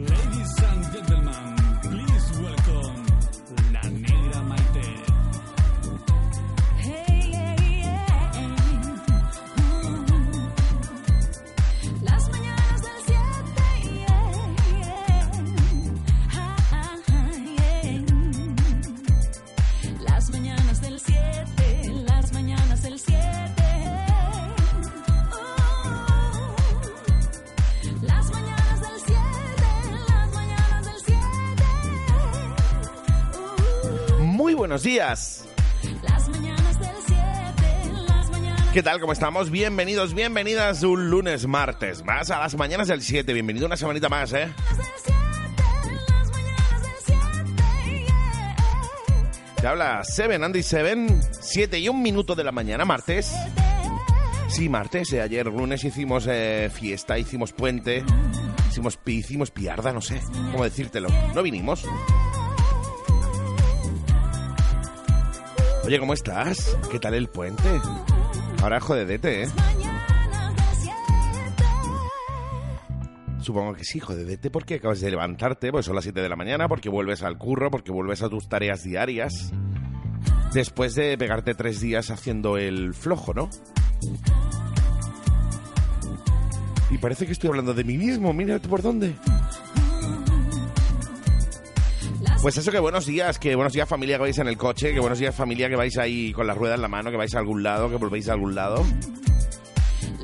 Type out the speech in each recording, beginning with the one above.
Ladies buenos días. Las mañanas del 7 Las mañanas ¿Qué tal? ¿Cómo estamos? Bienvenidos, bienvenidas un lunes, martes, más a las mañanas del 7. Bienvenido una semanita más, ¿eh? del 7 Las mañanas del 7 Te habla Seven, Andy Seven, 7 y un minuto de la mañana, martes. Sí, martes, eh, ayer lunes hicimos eh, fiesta, hicimos puente, hicimos, hicimos piarda, no sé cómo decírtelo. No vinimos. Oye, ¿cómo estás? ¿Qué tal el puente? Ahora jodedete, ¿eh? Mañanas del 7 Supongo que sí, jodedete, porque acabas de levantarte, pues son las 7 de la mañana, porque vuelves al curro, porque vuelves a tus tareas diarias. Después de pegarte tres días haciendo el flojo, ¿no? Y parece que estoy hablando de mí mismo, mira por dónde. Pues eso, que buenos días, que buenos días familia que vais en el coche, que buenos días familia que vais ahí con la rueda en la mano, que vais a algún lado, que volvéis a algún lado.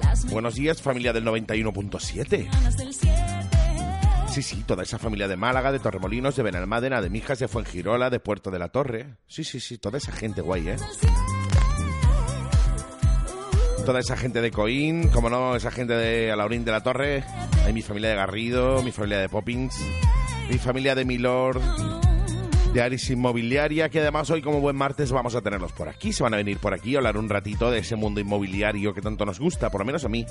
Las Buenos días familia del 91.7. mañanas del 7 Sí, sí, toda esa familia de Málaga, de Torremolinos, de Benalmádena, de Mijas, de Fuengirola, de Puerto de la Torre. Sí, sí, sí, toda esa gente guay, ¿eh? Toda esa gente de Coín, como no, esa gente de Alaurín de la Torre. Hay mi familia de Garrido, mi familia de Poppins, mi familia de Milord, de Aris Inmobiliaria, que además hoy como buen martes vamos a tenerlos por aquí. Se van a venir por aquí a hablar un ratito de ese mundo inmobiliario que tanto nos gusta, por lo menos a mí.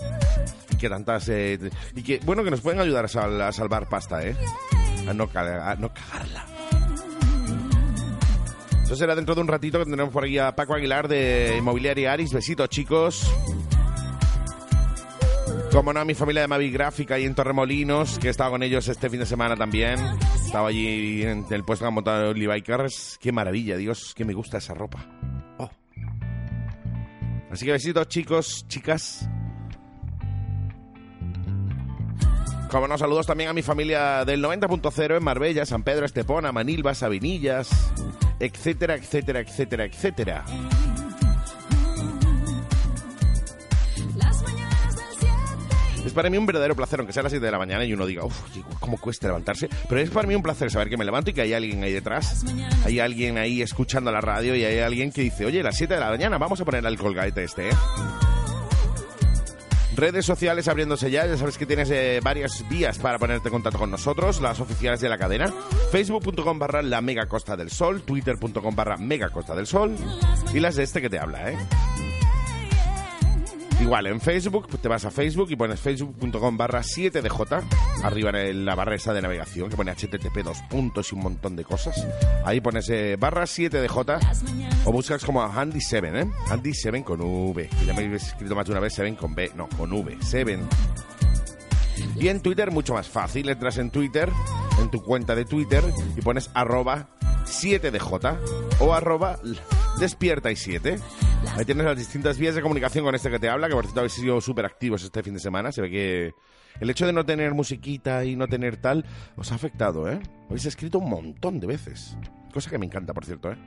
Y que tantas... eh, y que, bueno, que nos pueden ayudar a, sal- a salvar pasta, ¿eh? A no, a no cagarla. Eso será dentro de un ratito que tendremos por aquí a Paco Aguilar de Inmobiliaria Aris. Besitos, chicos. Como no, a mi familia de Mavi Gráfica y en Torremolinos, que he estado con ellos este fin de semana también. Estaba allí en el puesto que han montado Levi Cars. Qué maravilla, Dios, que me gusta esa ropa. Oh. Así que besitos, chicos, chicas. Como no, saludos también a mi familia del 90.0 en Marbella, San Pedro, Estepona, Manilva, Sabinillas, etcétera, etcétera, etcétera, etcétera. Es para mí un verdadero placer, aunque sea a las 7 de la mañana y uno diga, uff, cómo cuesta levantarse. Pero es para mí un placer saber que me levanto y que hay alguien ahí detrás. Hay alguien ahí escuchando la radio y hay alguien que dice, oye, a las 7 de la mañana vamos a poner al colgate este, ¿eh? Redes sociales abriéndose ya, ya sabes que tienes eh, varias vías para ponerte en contacto con nosotros, las oficiales de la cadena, facebook.com barra la mega costa del sol, twitter.com barra mega costa del sol y las de este que te habla, ¿eh? Igual, en Facebook, te vas a Facebook y pones facebook.com barra 7dj, arriba en la barra esa de navegación que pone http dos puntos y un montón de cosas. Ahí pones eh, barra 7dj o buscas como a Handy7, ¿eh? Handy7 con V, ya me habéis escrito más de una vez 7 con B, no, con V, 7. Y en Twitter mucho más fácil, entras en Twitter, en tu cuenta de Twitter y pones arroba 7dj o arroba despierta y 7. Ahí tienes las distintas vías de comunicación con este que te habla, que por cierto habéis sido súper activos este fin de semana. Se ve que el hecho de no tener musiquita y no tener tal os ha afectado, ¿eh? Habéis escrito un montón de veces. Cosa que me encanta, por cierto, ¿eh?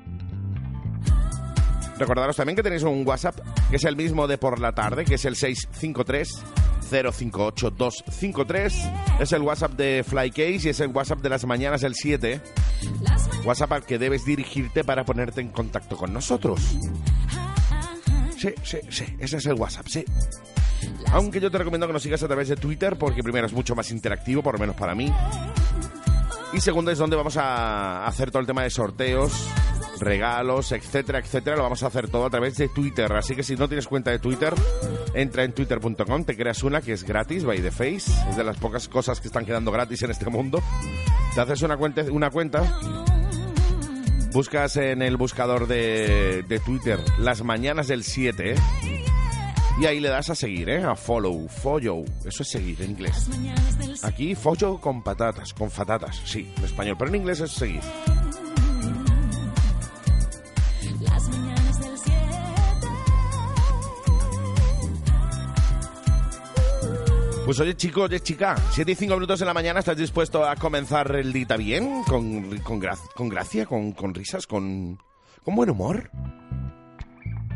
Recordaros también que tenéis un WhatsApp, que es el mismo de por la tarde, que es el 653 058 253. Es el WhatsApp de Flycase y es el WhatsApp de las mañanas el 7. WhatsApp al que debes dirigirte para ponerte en contacto con nosotros. Sí, sí, sí, ese es el WhatsApp, sí. Aunque yo te recomiendo que nos sigas a través de Twitter porque primero es mucho más interactivo, por lo menos para mí. Y segundo es donde vamos a hacer todo el tema de sorteos, regalos, etcétera, etcétera. Lo vamos a hacer todo a través de Twitter. Así que si no tienes cuenta de Twitter, entra en twitter.com, te creas una que es gratis, by the face. Es de las pocas cosas que están quedando gratis en este mundo. Te haces una cuenta, una cuenta buscas en el buscador de, de Twitter las mañanas del 7 ¿eh? y ahí le das a seguir, ¿eh? a follow, follow, eso es seguir en inglés. Aquí follow con patatas, con fatatas, sí, en español, pero en inglés es seguir. Pues oye chico, oye chica, 7 y 5 minutos de la mañana, ¿estás dispuesto a comenzar el día bien? ¿Con, con, con gracia, con, con risas, con, con buen humor?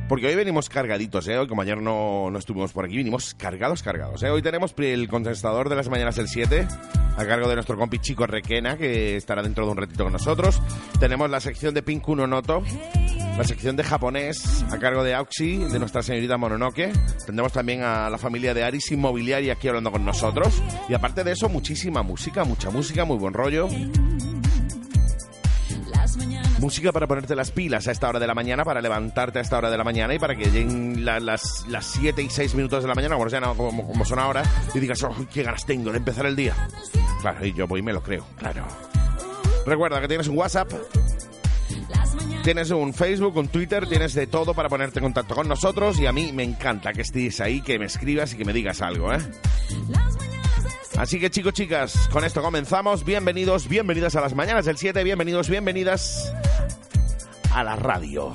Porque hoy venimos cargaditos, ¿eh? Hoy, como ayer no, no estuvimos por aquí, vinimos cargados, cargados, ¿eh? Hoy tenemos el contestador de las mañanas del 7, a cargo de nuestro compi Chico Requena, que estará dentro de un ratito con nosotros. Tenemos la sección de Pink Uno Noto, la sección de japonés, a cargo de Auxi, de nuestra señorita Mononoke. Tendremos también a la familia de Aris Inmobiliaria aquí hablando con nosotros. Y aparte de eso, muchísima música, mucha música, muy buen rollo. Música para ponerte las pilas a esta hora de la mañana, para levantarte a esta hora de la mañana y para que lleguen la- las, las 7 y 6 minutos de la mañana, como, sean, como, como son ahora, y digas, oh, qué ganas tengo de empezar el día. Claro, y yo voy y me lo creo, claro. Recuerda que tienes un WhatsApp, tienes un Facebook, un Twitter, tienes de todo para ponerte en contacto con nosotros y a mí me encanta que estés ahí, que me escribas y que me digas algo, ¿eh? las mañanas del 7. Así que chicos, chicas, con esto comenzamos. Bienvenidos, bienvenidas a las mañanas del 7, bienvenidos, bienvenidas a la radio.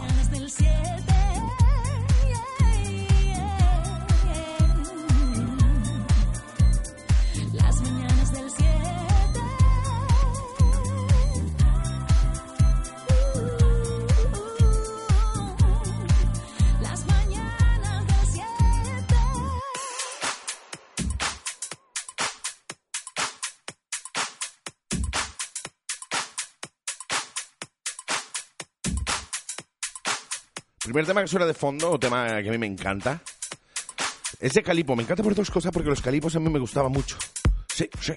Primer tema que suena de fondo, un tema que a mí me encanta. Es de calipo. Me encanta por dos cosas, porque los calipos a mí me gustaban mucho. Sí, sí.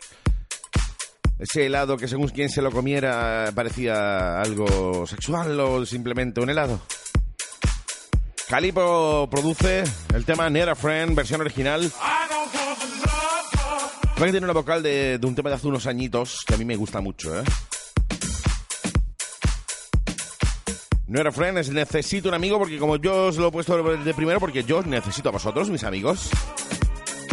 Ese helado que según quien se lo comiera parecía algo sexual o simplemente un helado. Calipo produce el tema Near a Friend, versión original. Que tiene una vocal de, de un tema de hace unos añitos que a mí me gusta mucho, ¿eh? No era friend, es necesito un amigo porque como yo os lo he puesto de primero porque yo necesito a vosotros, mis amigos.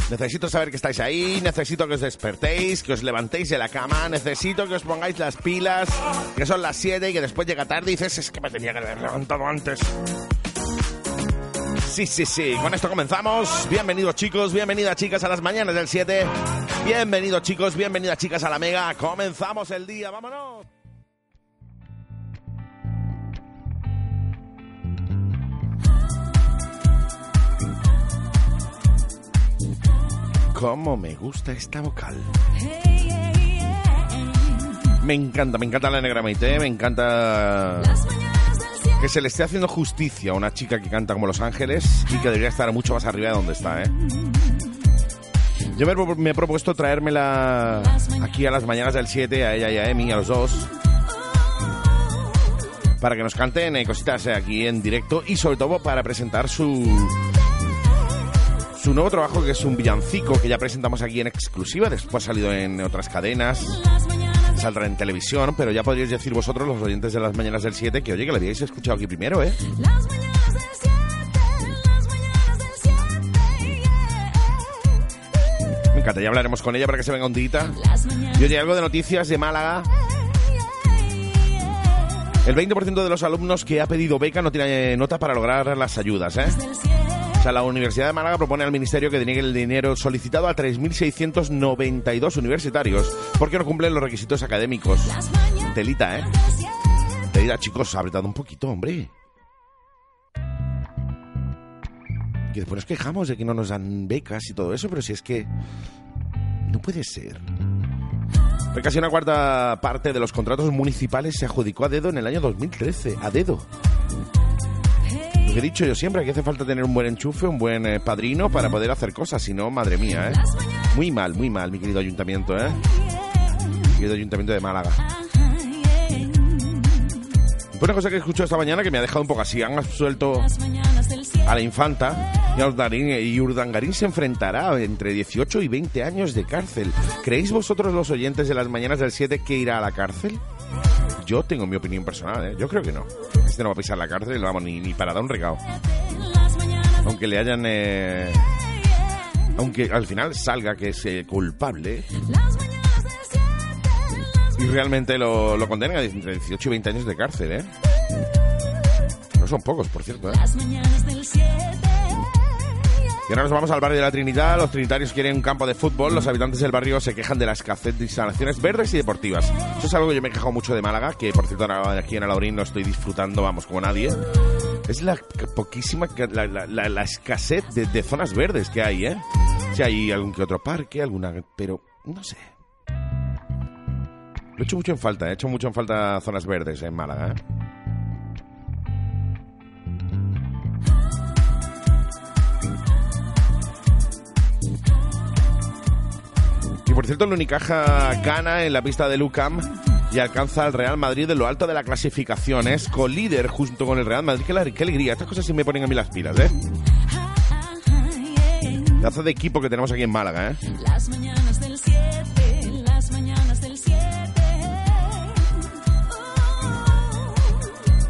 Necesito saber que estáis ahí, necesito que os despertéis, que os levantéis de la cama, necesito que os pongáis las pilas, que son las 7 y que después llega tarde y dices, es que me tenía que haber levantado antes. Sí, sí, sí, con esto comenzamos. Bienvenidos chicos, bienvenidas chicas a las mañanas del 7. Bienvenidos chicos, bienvenidas chicas a la Mega. Comenzamos el día, vámonos. Cómo me gusta esta vocal. Me encanta, me encanta la negra Maite, me encanta Las mañanas del 7. que se le esté haciendo justicia a una chica que canta como Los Ángeles y que debería estar mucho más arriba de donde está, ¿eh? Yo me, me he propuesto traérmela aquí a las mañanas del 7, a ella y a Emi, a los dos, para que nos canten eh, cositas eh, aquí en directo y sobre todo para presentar su su nuevo trabajo que es un villancico que ya presentamos aquí en exclusiva, después ha salido en otras cadenas, saldrá en televisión, pero ya podríais decir vosotros, los oyentes de las mañanas del 7, que oye, que la habíais escuchado aquí primero, ¿eh? Las mañanas del 7, las mañanas del 7. Me encanta, ya hablaremos con ella para que se venga un dita. Las mañanas Y oye, algo de noticias de Málaga. El 20% de los alumnos que ha pedido beca no tiene nota para lograr las ayudas, ¿eh? Del 7. O sea, la Universidad de Málaga propone al Ministerio que deniegue el dinero solicitado a 3.692 universitarios porque no cumplen los requisitos académicos. Telita, ¿eh? del 7. Telita, chicos, apretad un poquito, hombre. Que después nos quejamos de que no nos dan becas y todo eso, pero si es que no puede ser. Casi una cuarta parte de los contratos municipales se adjudicó a dedo en el año 2013. A dedo. Lo que he dicho yo siempre, que hace falta tener un buen enchufe, un buen eh, padrino para poder hacer cosas, si no, madre mía, ¿eh? Muy mal, muy mal, mi querido ayuntamiento, ¿eh? Mi querido ayuntamiento de Málaga. Una cosa que he escuchado esta mañana que me ha dejado un poco así, han absuelto a la infanta y Urdangarín se enfrentará entre 18 y 20 años de cárcel. ¿Creéis vosotros los oyentes de las mañanas del 7 que irá a la cárcel? Yo tengo mi opinión personal, ¿eh? Yo creo que no. Este no va a pisar la cárcel, vamos, ni, ni para dar un regalo. Aunque le hayan... eh, aunque al final salga que es eh, culpable y realmente lo, lo entre 18 y 20 años de cárcel, ¿eh? No son pocos, por cierto, ¿eh? Y ahora nos vamos al barrio de la Trinidad. Los trinitarios quieren un campo de fútbol. Los habitantes del barrio se quejan de la escasez de instalaciones verdes y deportivas. Eso es algo que yo me he quejado mucho de Málaga, que por cierto ahora aquí en Alaurín no estoy disfrutando, vamos, como nadie. Es la poquísima, la, la- la- la escasez de, de zonas verdes que hay, ¿eh? Si hay algún que otro parque, alguna... Pero, no sé. Lo he hecho mucho en falta, he hecho mucho en falta zonas verdes en Málaga, ¿eh? Por cierto, el Unicaja gana en la pista de Lucam y alcanza al Real Madrid en lo alto de la clasificación. Es colíder junto con el Real Madrid. Qué, qué alegría. Estas cosas sí me ponen a mí las pilas, ¿eh? Pedazo de equipo que tenemos aquí en Málaga, ¿eh? Las mañanas del siete, las mañanas del siete.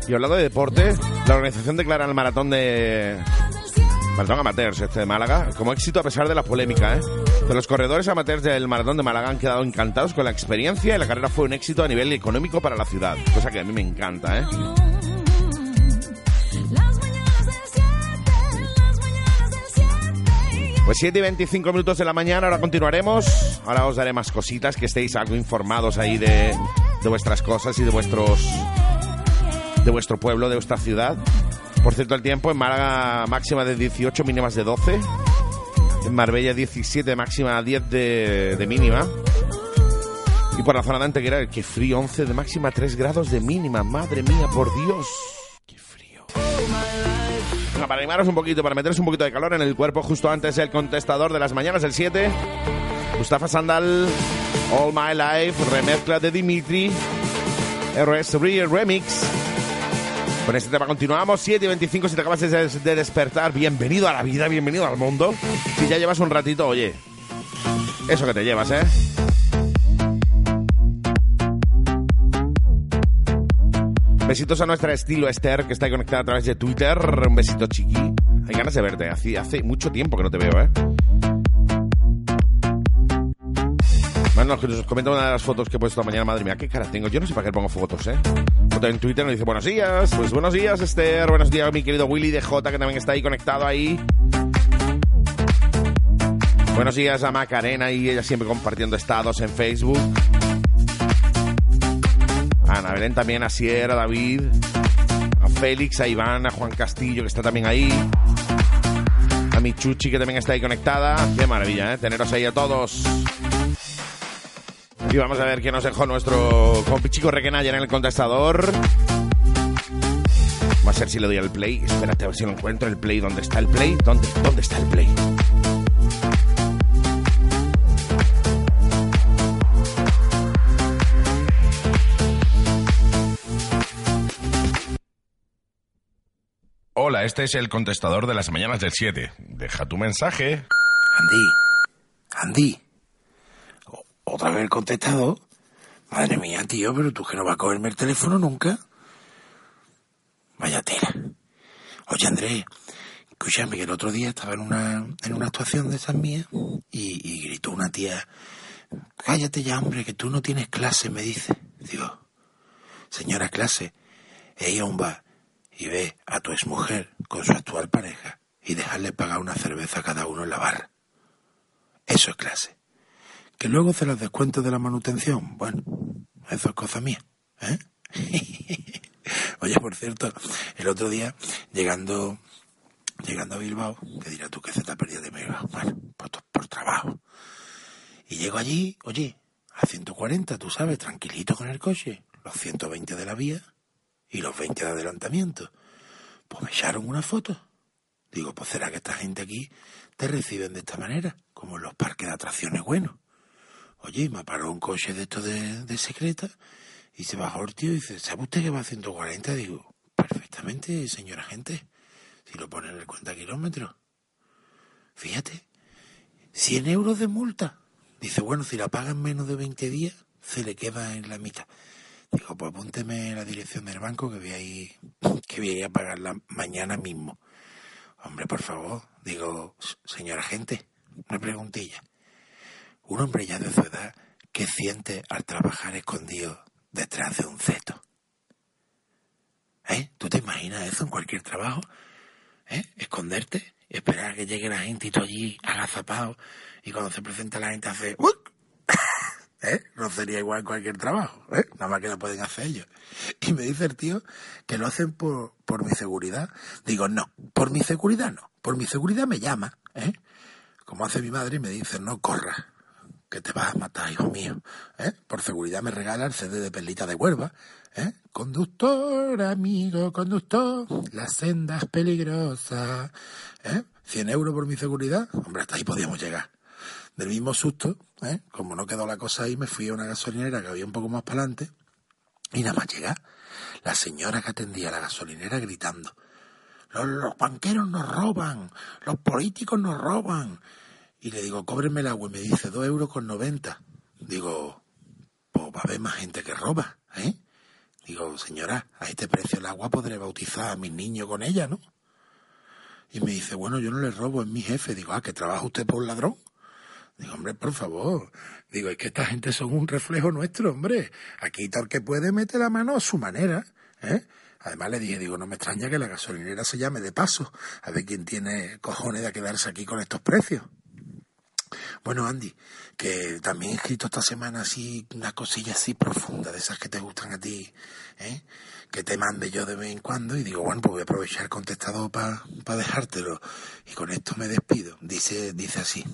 Y hablando de deporte, la organización declara el maratón de... Maratón Amateurs este de Málaga como éxito a pesar de la polémica, ¿eh? Pero los corredores amateurs del maratón de Málaga han quedado encantados con la experiencia y la carrera fue un éxito a nivel económico para la ciudad. Cosa que a mí me encanta, ¿eh? Pues 7 y 25 minutos de la mañana, ahora continuaremos. Ahora os daré más cositas, que estéis algo informados ahí de, de vuestras cosas y de vuestros de vuestro pueblo, de vuestra ciudad. Por cierto, el tiempo en Málaga máxima de 18, mínimas de 12. En Marbella 17, máxima 10 de, mínima. Y por la zona de Antequera, que frío, 11 de máxima, 3 grados de mínima. Madre mía, por Dios. Qué frío. Venga, para animaros un poquito, para meteros un poquito de calor en el cuerpo, justo antes el contestador de las mañanas del 7. Mustafa Sandal, All My Life, remezcla de Dimitri, RS Remix. Con este tema continuamos, 7 y 25 si te acabas de, de despertar, bienvenido a la vida, bienvenido al mundo. Si ya llevas un ratito, oye, eso que te llevas, ¿eh? Besitos a nuestra estilo Esther, que está conectada a través de Twitter. Un besito chiqui. Hay ganas de verte. Hace, hace mucho tiempo que no te veo, ¿eh? Bueno, nos comenta una de las fotos que he puesto esta mañana. Madre mía, qué cara tengo. Yo no sé para qué pongo fotos, ¿eh? En Twitter nos dice buenos días. Pues buenos días, Esther. Buenos días, mi querido Willy de J, que también está ahí conectado ahí. Buenos días a Macarena y ella siempre compartiendo estados en Facebook. Ana Belén también, a Sierra, a David, a Félix, a Iván, a Juan Castillo, que está también ahí. A mi Chuchi, que también está ahí conectada. Qué maravilla, ¿eh? Teneros ahí a todos. Y vamos a ver qué nos dejó nuestro compichico Requenaya en el contestador. Va a ser si le doy al play. Espérate a ver si lo encuentro. El play, ¿dónde está el play? ¿Dónde, dónde está el play? Hola, este es el contestador de las mañanas del 7. Deja tu mensaje. Andy, Andy, ¿otra vez el contestador? Madre mía, tío, pero tú que no vas a cogerme el teléfono nunca. Vaya tela. Oye, Andrés, escúchame que el otro día estaba en una, en una actuación de esas mías y, gritó una tía, cállate ya, hombre, que tú no tienes clase, me dice. Digo, señora clase, ella un bar y ve a tu exmujer con su actual pareja y dejarle pagar una cerveza a cada uno en la barra. Eso es clase. Que luego se los descuentos de la manutención, bueno, eso es cosa mía, ¿eh? Oye, por cierto, el otro día, llegando, llegando a Bilbao, que dirás tú que se te ha perdido de Bilbao, bueno, por, por trabajo. Y llego allí, oye, a 140, tú sabes, tranquilito con el coche, los 120 de la vía y los 20 de adelantamiento. Pues me echaron una foto. Digo, pues será que esta gente aquí te reciben de esta manera, como en los parques de atracciones buenos. Oye, me paró un coche de esto de, secreta y se bajó el tío y dice, ¿sabe usted que va a 140? Digo, perfectamente, señora gente, si lo pone en el cuenta kilómetros. Fíjate, 100 euros de multa. Dice, bueno, si la paga en menos de 20 días, se le queda en la mitad. Digo, pues apúnteme la dirección del banco que voy a ir, que voy a, ir a pagarla mañana mismo. Hombre, por favor, digo, señora gente, una preguntilla. Un hombre ya de su edad, ¿qué siente al trabajar escondido detrás de un ceto? ¿Eh? ¿Tú te imaginas eso en cualquier trabajo? ¿Eh? Esconderte, esperar a que llegue la gente y tú allí agazapado y cuando se presenta la gente hace... ¿Eh? No sería igual en cualquier trabajo, ¿eh? Nada más que lo pueden hacer ellos. Y me dice el tío que lo hacen por, por mi seguridad. Digo, no, por mi seguridad no. Por mi seguridad me llama, ¿eh? Como hace mi madre y me dice, no corras, que te vas a matar, hijo mío. ¿eh? Por seguridad me regala el CD de Perlita de Huelva. ¿eh? Conductor, amigo, conductor, la senda es peligrosa. ¿eh? 100 euros por mi seguridad. Hombre, hasta ahí podíamos llegar. Del mismo susto, ¿eh? como no quedó la cosa ahí, me fui a una gasolinera que había un poco más para adelante y nada más llegar, la señora que atendía la gasolinera gritando, los, los banqueros nos roban, los políticos nos roban. Y le digo, cóbreme el agua y me dice dos euros con noventa. Digo, pues va a haber más gente que roba, ¿eh? Digo, señora, a este precio el agua podré bautizar a mis niños con ella, ¿no? Y me dice, bueno, yo no le robo, es mi jefe. Digo, ah, que trabaja usted por ladrón. Digo, hombre, por favor. Digo, es que esta gente son un reflejo nuestro, hombre. Aquí tal que puede mete la mano a su manera, ¿eh? Además le dije, digo, no me extraña que la gasolinera se llame de paso. A ver quién tiene cojones de quedarse aquí con estos precios. Bueno, Andy, que también he escrito esta semana así una cosilla así profunda, de esas que te gustan a ti, ¿eh? que te mande yo de vez en cuando y digo, bueno, pues voy a aprovechar el contestador para dejártelo y con esto me despido. Dice, dice así,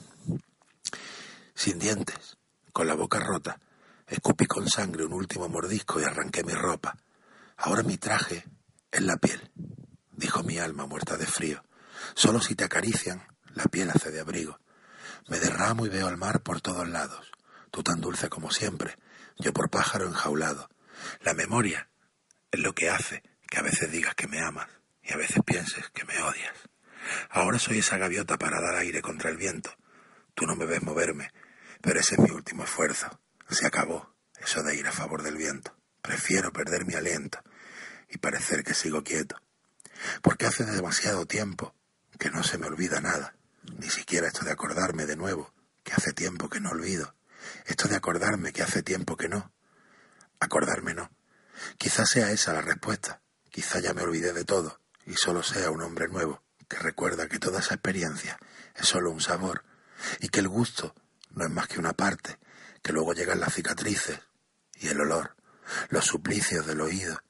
sin dientes, con la boca rota, escupí con sangre un último mordisco y arranqué mi ropa. Ahora mi traje es la piel, dijo mi alma muerta de frío. Solo si te acarician, la piel hace de abrigo. Me derramo y veo al mar por todos lados. Tú tan dulce como siempre, yo por pájaro enjaulado. La memoria es lo que hace que a veces digas que me amas y a veces pienses que me odias. Ahora soy esa gaviota para dar aire contra el viento. Tú no me ves moverme, pero ese es mi último esfuerzo. Se acabó eso de ir a favor del viento. Prefiero perder mi aliento y parecer que sigo quieto. Porque hace demasiado tiempo que no se me olvida nada. Ni siquiera esto de acordarme de nuevo, que hace tiempo que no olvido. Esto de acordarme que hace tiempo que no. Acordarme no. Quizás sea esa la respuesta. Quizá ya me olvidé de todo y solo sea un hombre nuevo que recuerda que toda esa experiencia es solo un sabor y que el gusto no es más que una parte, que luego llegan las cicatrices y el olor, los suplicios del oído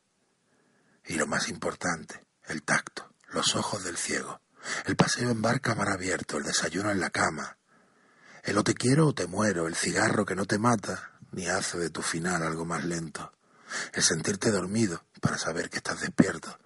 y lo más importante, el tacto, los ojos del ciego, el paseo en barca mar abierto, el desayuno en la cama, el o te quiero o te muero, el cigarro que no te mata ni hace de tu final algo más lento, el sentirte dormido para saber que estás despierto,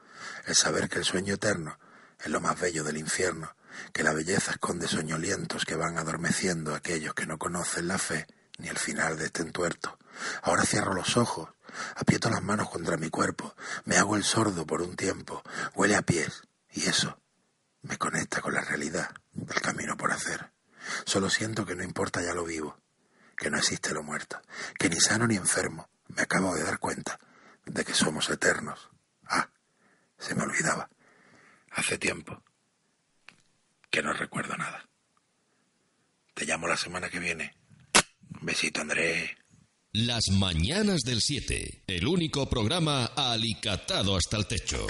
el saber que el sueño eterno es lo más bello del infierno, que la belleza esconde soñolientos que van adormeciendo a aquellos que no conocen la fe ni el final de este entuerto. Ahora cierro los ojos, aprieto las manos contra mi cuerpo, me hago el sordo por un tiempo, huele a pies, y eso me conecta con la realidad del camino por hacer. Solo siento que no importa ya lo vivo, que no existe lo muerto, que ni sano ni enfermo me acabo de dar cuenta de que somos eternos. Ah, se me olvidaba. Hace tiempo que no recuerdo nada. Te llamo la semana que viene. Besito, André. Las Mañanas del 7, el único programa alicatado hasta el techo.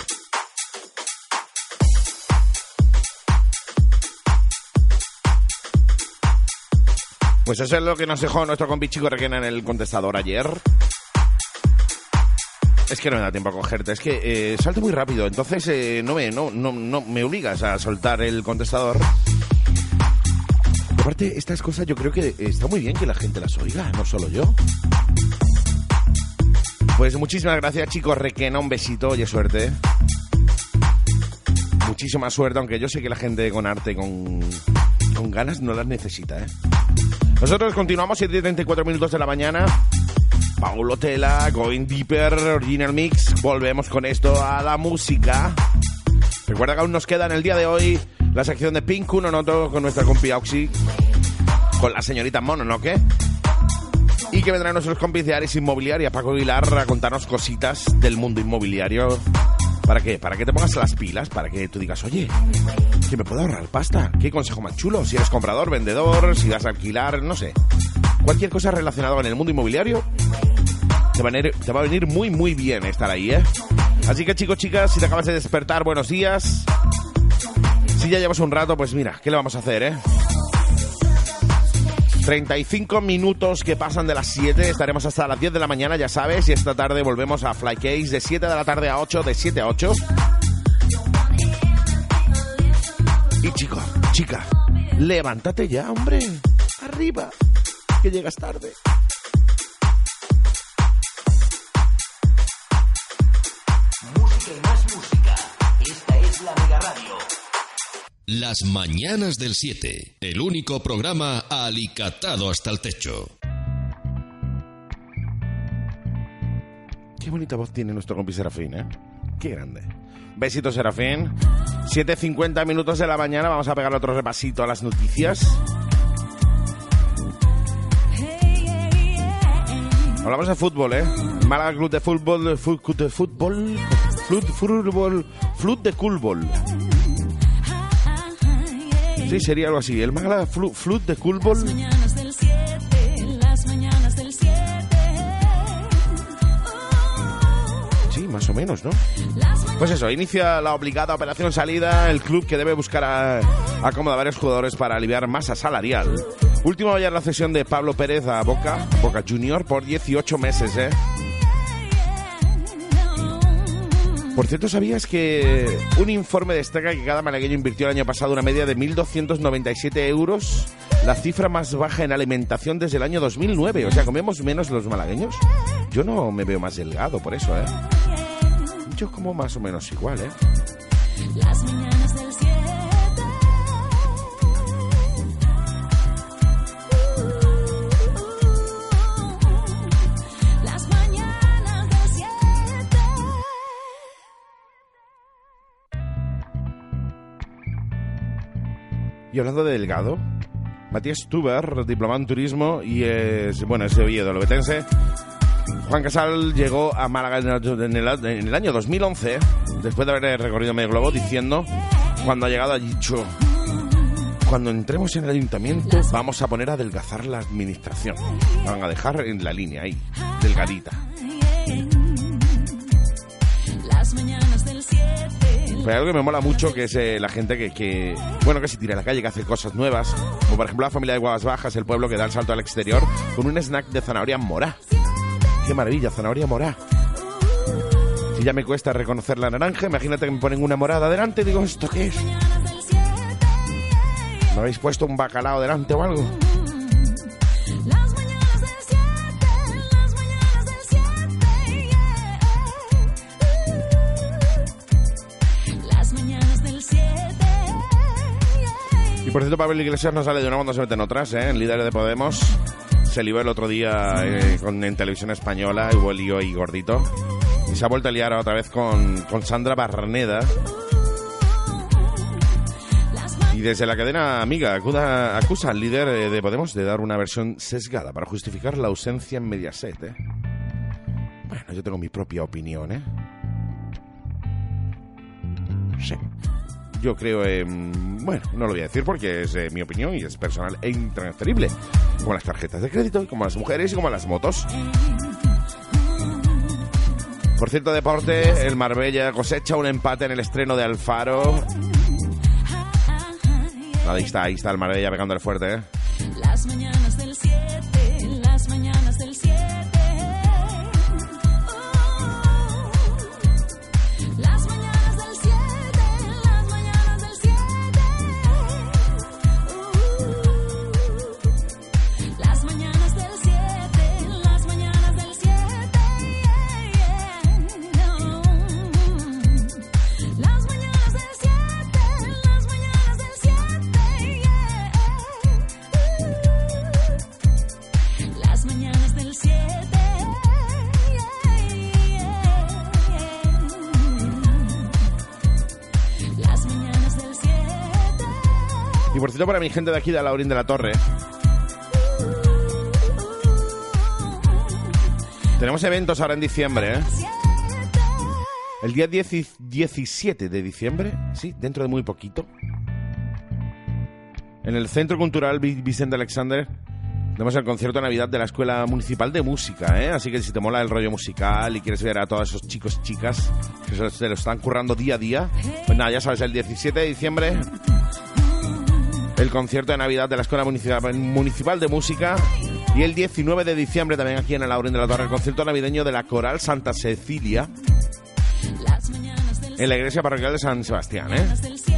Pues eso es lo que nos dejó nuestro compi Chico Requena en el contestador ayer. Es que no me da tiempo a cogerte, es que eh, salto muy rápido, entonces eh, no, me, no, no, no me obligas a soltar el contestador. Aparte, estas cosas yo creo que está muy bien que la gente las oiga, no solo yo. Pues muchísimas gracias, chicos Requena, un besito y suerte. muchísima suerte, aunque yo sé que la gente con arte, con, con ganas, no las necesita, ¿eh? Nosotros continuamos 7 y 34 minutos de la mañana. Paulo Tela, Going Deeper, Original Mix. Volvemos con esto a la música. Recuerda que aún nos queda en el día de hoy la sección de Pink Uno Noto con nuestra compi Oxy, con la señorita Mono, ¿no qué? Y que vendrán nuestros compis de Ares Inmobiliaria, Paco Aguilar, a contarnos cositas del mundo inmobiliario. ¿Para qué? Para que te pongas las pilas, para que tú digas, oye, que me puedo ahorrar pasta. ¿Qué consejo más chulo? Si eres comprador, vendedor, si vas a alquilar, no sé. Cualquier cosa relacionada con el mundo inmobiliario, te va, a venir, te va a venir muy, muy bien estar ahí, ¿eh? Así que chicos, chicas, si te acabas de despertar, buenos días. Si ya llevas un rato, pues mira, ¿qué le vamos a hacer, eh? 35 minutos que pasan de las 7, estaremos hasta las 10 de la mañana, ya sabes, y esta tarde volvemos a Fly Case de 7 de la tarde a 8, de 7 a 8. Y chico, chica, levántate ya, hombre, arriba, que llegas tarde. Las Mañanas del 7, el único programa alicatado hasta el techo. Qué bonita voz tiene nuestro compi Serafín, ¿eh? Qué grande. Besito, Serafín. 7.50 minutos de la mañana, vamos a pegar otro repasito a las noticias. Hablamos de fútbol, ¿eh? Málaga Club de Fútbol, Club de Fútbol, Flut, fútbol, Flut de Culbol. Sí, sería algo así. El Málaga Flu- Flut de Culbol. mañanas del 7, las mañanas del 7. Sí, más o menos, ¿no? Pues eso, inicia la obligada operación salida, el club que debe buscar a, acomodar a varios jugadores para aliviar masa salarial. Último ayer la cesión de Pablo Pérez a Boca, Boca Junior, por 18 meses, ¿eh? Por cierto, ¿sabías que un informe destaca que cada malagueño invirtió el año pasado una media de 1.297 euros? La cifra más baja en alimentación desde el año 2009. O sea, ¿comemos menos los malagueños? Yo no me veo más delgado por eso, ¿eh? Yo como más o menos igual, ¿eh? Las Hablando de delgado, Matías Stuber, diplomado en turismo y es, bueno, es Oviedo, lobetense. Juan Casal llegó a Málaga en el- en el año 2011, después de haber recorrido medio globo, diciendo, cuando ha llegado ha dicho, cuando entremos en el ayuntamiento vamos a poner a adelgazar la administración. La van a dejar en la línea ahí, delgadita. Las mañanas del 7. Algo que me mola mucho que es eh, la gente que, que, bueno, que se tira a la calle, que hace cosas nuevas. Como por ejemplo la familia de Guadas Bajas, el pueblo que da el salto al exterior con un snack de zanahoria morá. ¡Qué maravilla, zanahoria morá! Si ya me cuesta reconocer la naranja, imagínate que me ponen una morada delante y digo, ¿esto qué es? ¿Me habéis puesto un bacalao delante o algo? Por cierto, Pablo Iglesias no sale de una cuando se mete en otras, ¿eh? En líder de Podemos. Se lió el otro día eh, con, en televisión española, hubo lío ahí gordito. Y se ha vuelto a liar otra vez con, con Sandra Barneda. Y desde la cadena amiga acuda- acusa al líder de Podemos de dar una versión sesgada para justificar la ausencia en Mediaset, ¿eh? Bueno, yo tengo mi propia opinión, ¿eh? Sí. Yo creo, en- bueno, no lo voy a decir porque es eh, mi opinión y es personal e intransferible. Como las tarjetas de crédito, como las mujeres y como las motos. Por cierto, deporte, el Marbella cosecha un empate en el estreno de Alfaro. Ahí está, ahí está el Marbella pegándole fuerte, ¿eh? Para mi gente de aquí de Laurín de la Torre. Tenemos eventos ahora en diciembre, ¿eh? El día 10 y 17 de diciembre, sí, dentro de muy poquito. En el Centro Cultural Vi- Vicente Alexander tenemos el concierto de Navidad de la Escuela Municipal de Música, ¿eh? Así que si te mola el rollo musical y quieres ver a todos esos chicos chicas que se lo están currando día a día, pues nada, ya sabes, el 17 de diciembre el concierto de Navidad de la Escuela Municipal, de Música y el 19 de diciembre también aquí en el Laurín de la Torre el concierto navideño de la Coral Santa Cecilia en la iglesia parroquial de San Sebastián, ¿eh? del 7.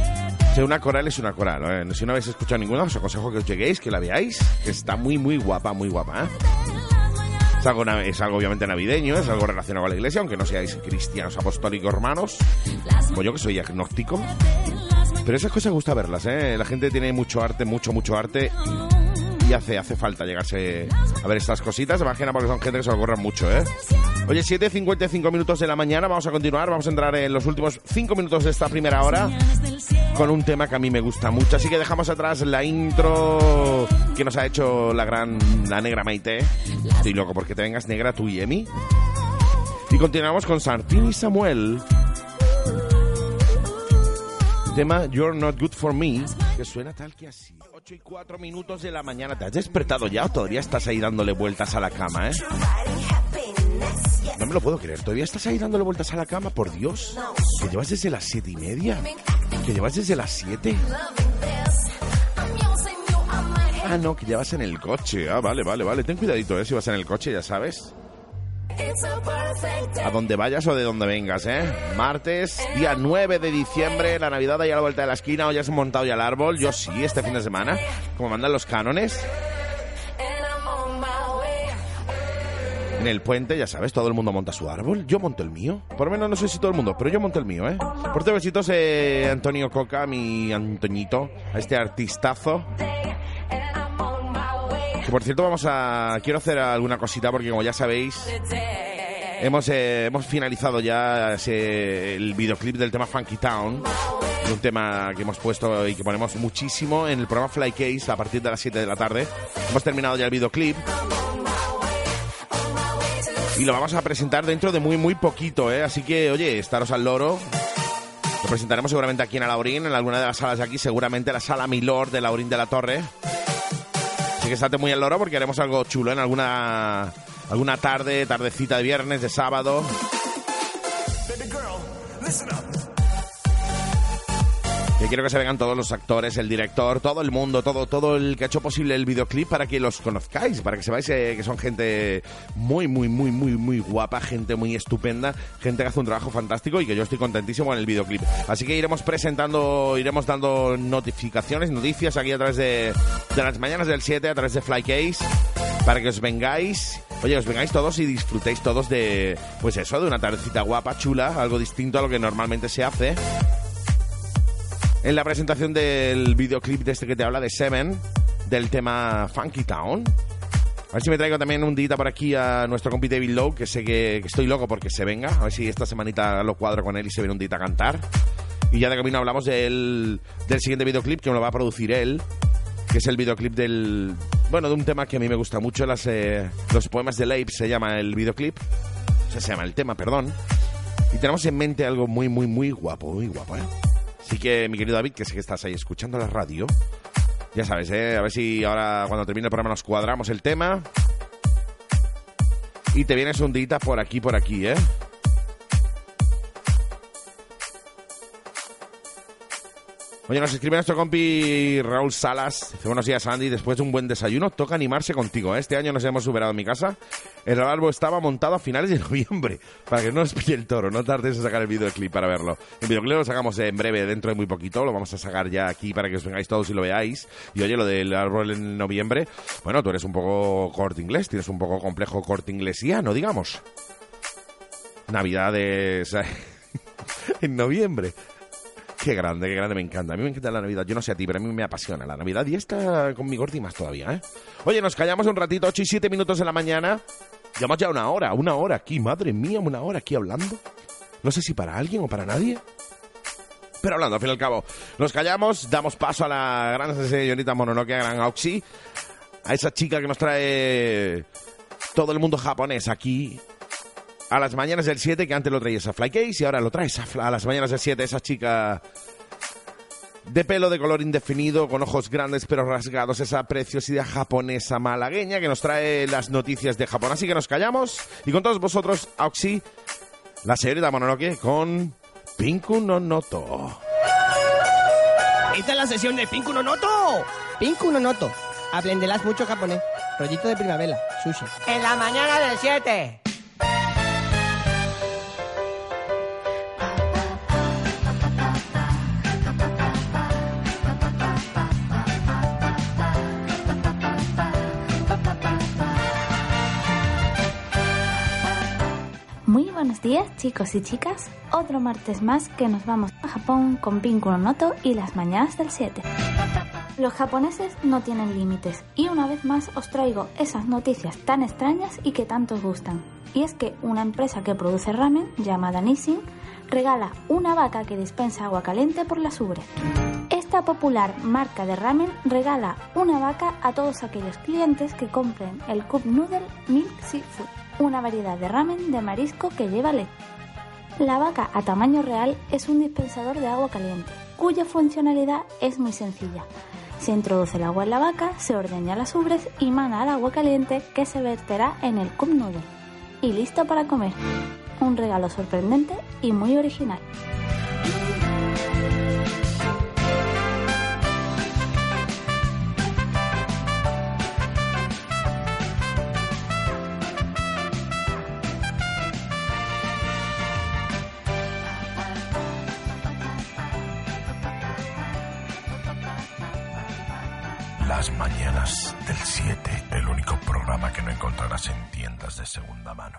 Si una coral es una coral, ¿eh? Si no habéis escuchado ninguna, os aconsejo que os lleguéis, que la veáis, que está muy, muy guapa, muy guapa, ¿eh? Es algo, es algo obviamente navideño, es algo relacionado con la iglesia, aunque no seáis cristianos apostólicos hermanos, como yo que soy agnóstico. Pero esas cosas gusta verlas, ¿eh? La gente tiene mucho arte, mucho, mucho arte. Y hace, hace falta llegarse a ver estas cositas. Imagina porque son gente que se lo corran mucho, ¿eh? Oye, 7.55 minutos de la mañana. Vamos a continuar. Vamos a entrar en los últimos 5 minutos de esta primera hora con un tema que a mí me gusta mucho. Así que dejamos atrás la intro que nos ha hecho la gran, la negra Maite. Estoy loco porque te vengas negra tú y Emi. Y continuamos con Sartín y Samuel. Tema You're Not Good For Me, que suena tal que así. 8 y 4 minutos de la mañana. ¿Te has despertado ya o todavía estás ahí dándole vueltas a la cama, eh? No me lo puedo creer. ¿Todavía estás ahí dándole vueltas a la cama? Por Dios. ¿Que llevas desde las siete y media? ¿Que llevas desde las 7? Ah, no, que ya vas en el coche. Ah, vale, vale, vale. Ten cuidadito, ¿eh? Si vas en el coche, ya sabes. A donde vayas o de donde vengas, ¿eh? Martes, día 9 de diciembre, la Navidad ahí a la vuelta de la esquina, o ya has montado ya el árbol. Yo sí, este fin de semana, como mandan los cánones. En el puente, ya sabes, todo el mundo monta su árbol. Yo monto el mío. Por lo menos no sé si todo el mundo, pero yo monto el mío, ¿eh? Por besitos, eh, Antonio Coca, mi Antoñito, a este artistazo. Que por cierto, vamos a. Quiero hacer alguna cosita porque, como ya sabéis, hemos, eh, hemos finalizado ya el videoclip del tema Funky Town. Un tema que hemos puesto y que ponemos muchísimo en el programa Fly Case a partir de las 7 de la tarde. Hemos terminado ya el videoclip. Y lo vamos a presentar dentro de muy, muy poquito, ¿eh? Así que, oye, estaros al loro. Lo presentaremos seguramente aquí en Alaurín, en alguna de las salas de aquí, seguramente la sala Milord de Laurín de la Torre. Que estate muy al loro porque haremos algo chulo en alguna, alguna tarde, tardecita de viernes, de sábado. Que quiero que se vengan todos los actores, el director, todo el mundo, todo, todo el que ha hecho posible el videoclip para que los conozcáis, para que sepáis eh, que son gente muy, muy, muy, muy, muy guapa, gente muy estupenda, gente que hace un trabajo fantástico y que yo estoy contentísimo en el videoclip. Así que iremos presentando, iremos dando notificaciones, noticias aquí a través de, de las mañanas del 7, a través de Flycase, para que os vengáis. Oye, os vengáis todos y disfrutéis todos de, pues eso, de una tardecita guapa, chula, algo distinto a lo que normalmente se hace en la presentación del videoclip de este que te habla de Seven, del tema Funky Town. A ver si me traigo también un día por aquí a nuestro compi David Lowe, que sé que, estoy loco porque se venga. A ver si esta semanita lo cuadro con él y se viene un día a cantar. Y ya de camino hablamos del, del siguiente videoclip que me lo va a producir él, que es el videoclip del... Bueno, de un tema que a mí me gusta mucho, las, eh, los poemas de Leib se llama el videoclip. O sea, se llama el tema, perdón. Y tenemos en mente algo muy, muy, muy guapo, muy guapo, ¿eh? Así que, mi querido David, que sé que estás ahí escuchando la radio, ya sabes, ¿eh? A ver si ahora, cuando termine el programa, nos cuadramos el tema. Y te vienes un por aquí, por aquí, ¿eh? Oye, nos escribe nuestro compi Raúl Salas. Dice, buenos días, Andy. Después de un buen desayuno, toca animarse contigo. ¿eh? Este año nos hemos superado en mi casa. El árbol estaba montado a finales de noviembre. Para que no nos pille el toro. No tardes en sacar el videoclip para verlo. El videoclip lo sacamos en breve, dentro de muy poquito. Lo vamos a sacar ya aquí para que os vengáis todos y lo veáis. Y oye, lo del árbol en noviembre. Bueno, tú eres un poco corte inglés. Tienes un poco complejo corte inglesiano, digamos. Navidades en noviembre. Qué grande, qué grande, me encanta. A mí me encanta la Navidad. Yo no sé a ti, pero a mí me apasiona la Navidad y está con mi gordi más todavía, ¿eh? Oye, nos callamos un ratito, 8 y 7 minutos de la mañana. Llevamos ya una hora, una hora aquí, madre mía, una hora aquí hablando. No sé si para alguien o para nadie. Pero hablando, al fin y al cabo, nos callamos, damos paso a la gran señorita Mononoke, a gran Oxy, a esa chica que nos trae todo el mundo japonés aquí a las mañanas del 7, que antes lo traía esa Flycase y ahora lo trae esa fla- a las mañanas del 7, esa chica de pelo de color indefinido, con ojos grandes pero rasgados, esa preciosidad japonesa malagueña que nos trae las noticias de Japón. Así que nos callamos y con todos vosotros, Oxy, la señorita Mononoke con Pinku no Noto. Esta es la sesión de Pinku no Noto. Pinku no Noto. Aprenderás mucho japonés. Rollito de primavera. Sushi. En la mañana del 7. Muy buenos días chicos y chicas, otro martes más que nos vamos a Japón con no Noto y las mañanas del 7. Los japoneses no tienen límites y una vez más os traigo esas noticias tan extrañas y que tanto os gustan. Y es que una empresa que produce ramen, llamada Nissin, regala una vaca que dispensa agua caliente por las ubres. Esta popular marca de ramen regala una vaca a todos aquellos clientes que compren el Cup Noodle Milk Seafood, una variedad de ramen de marisco que lleva leche. La vaca a tamaño real es un dispensador de agua caliente, cuya funcionalidad es muy sencilla. Se introduce el agua en la vaca, se ordeña las ubres y mana al agua caliente que se verterá en el cup noodle. Y listo para comer. Un regalo sorprendente y muy original. Mano.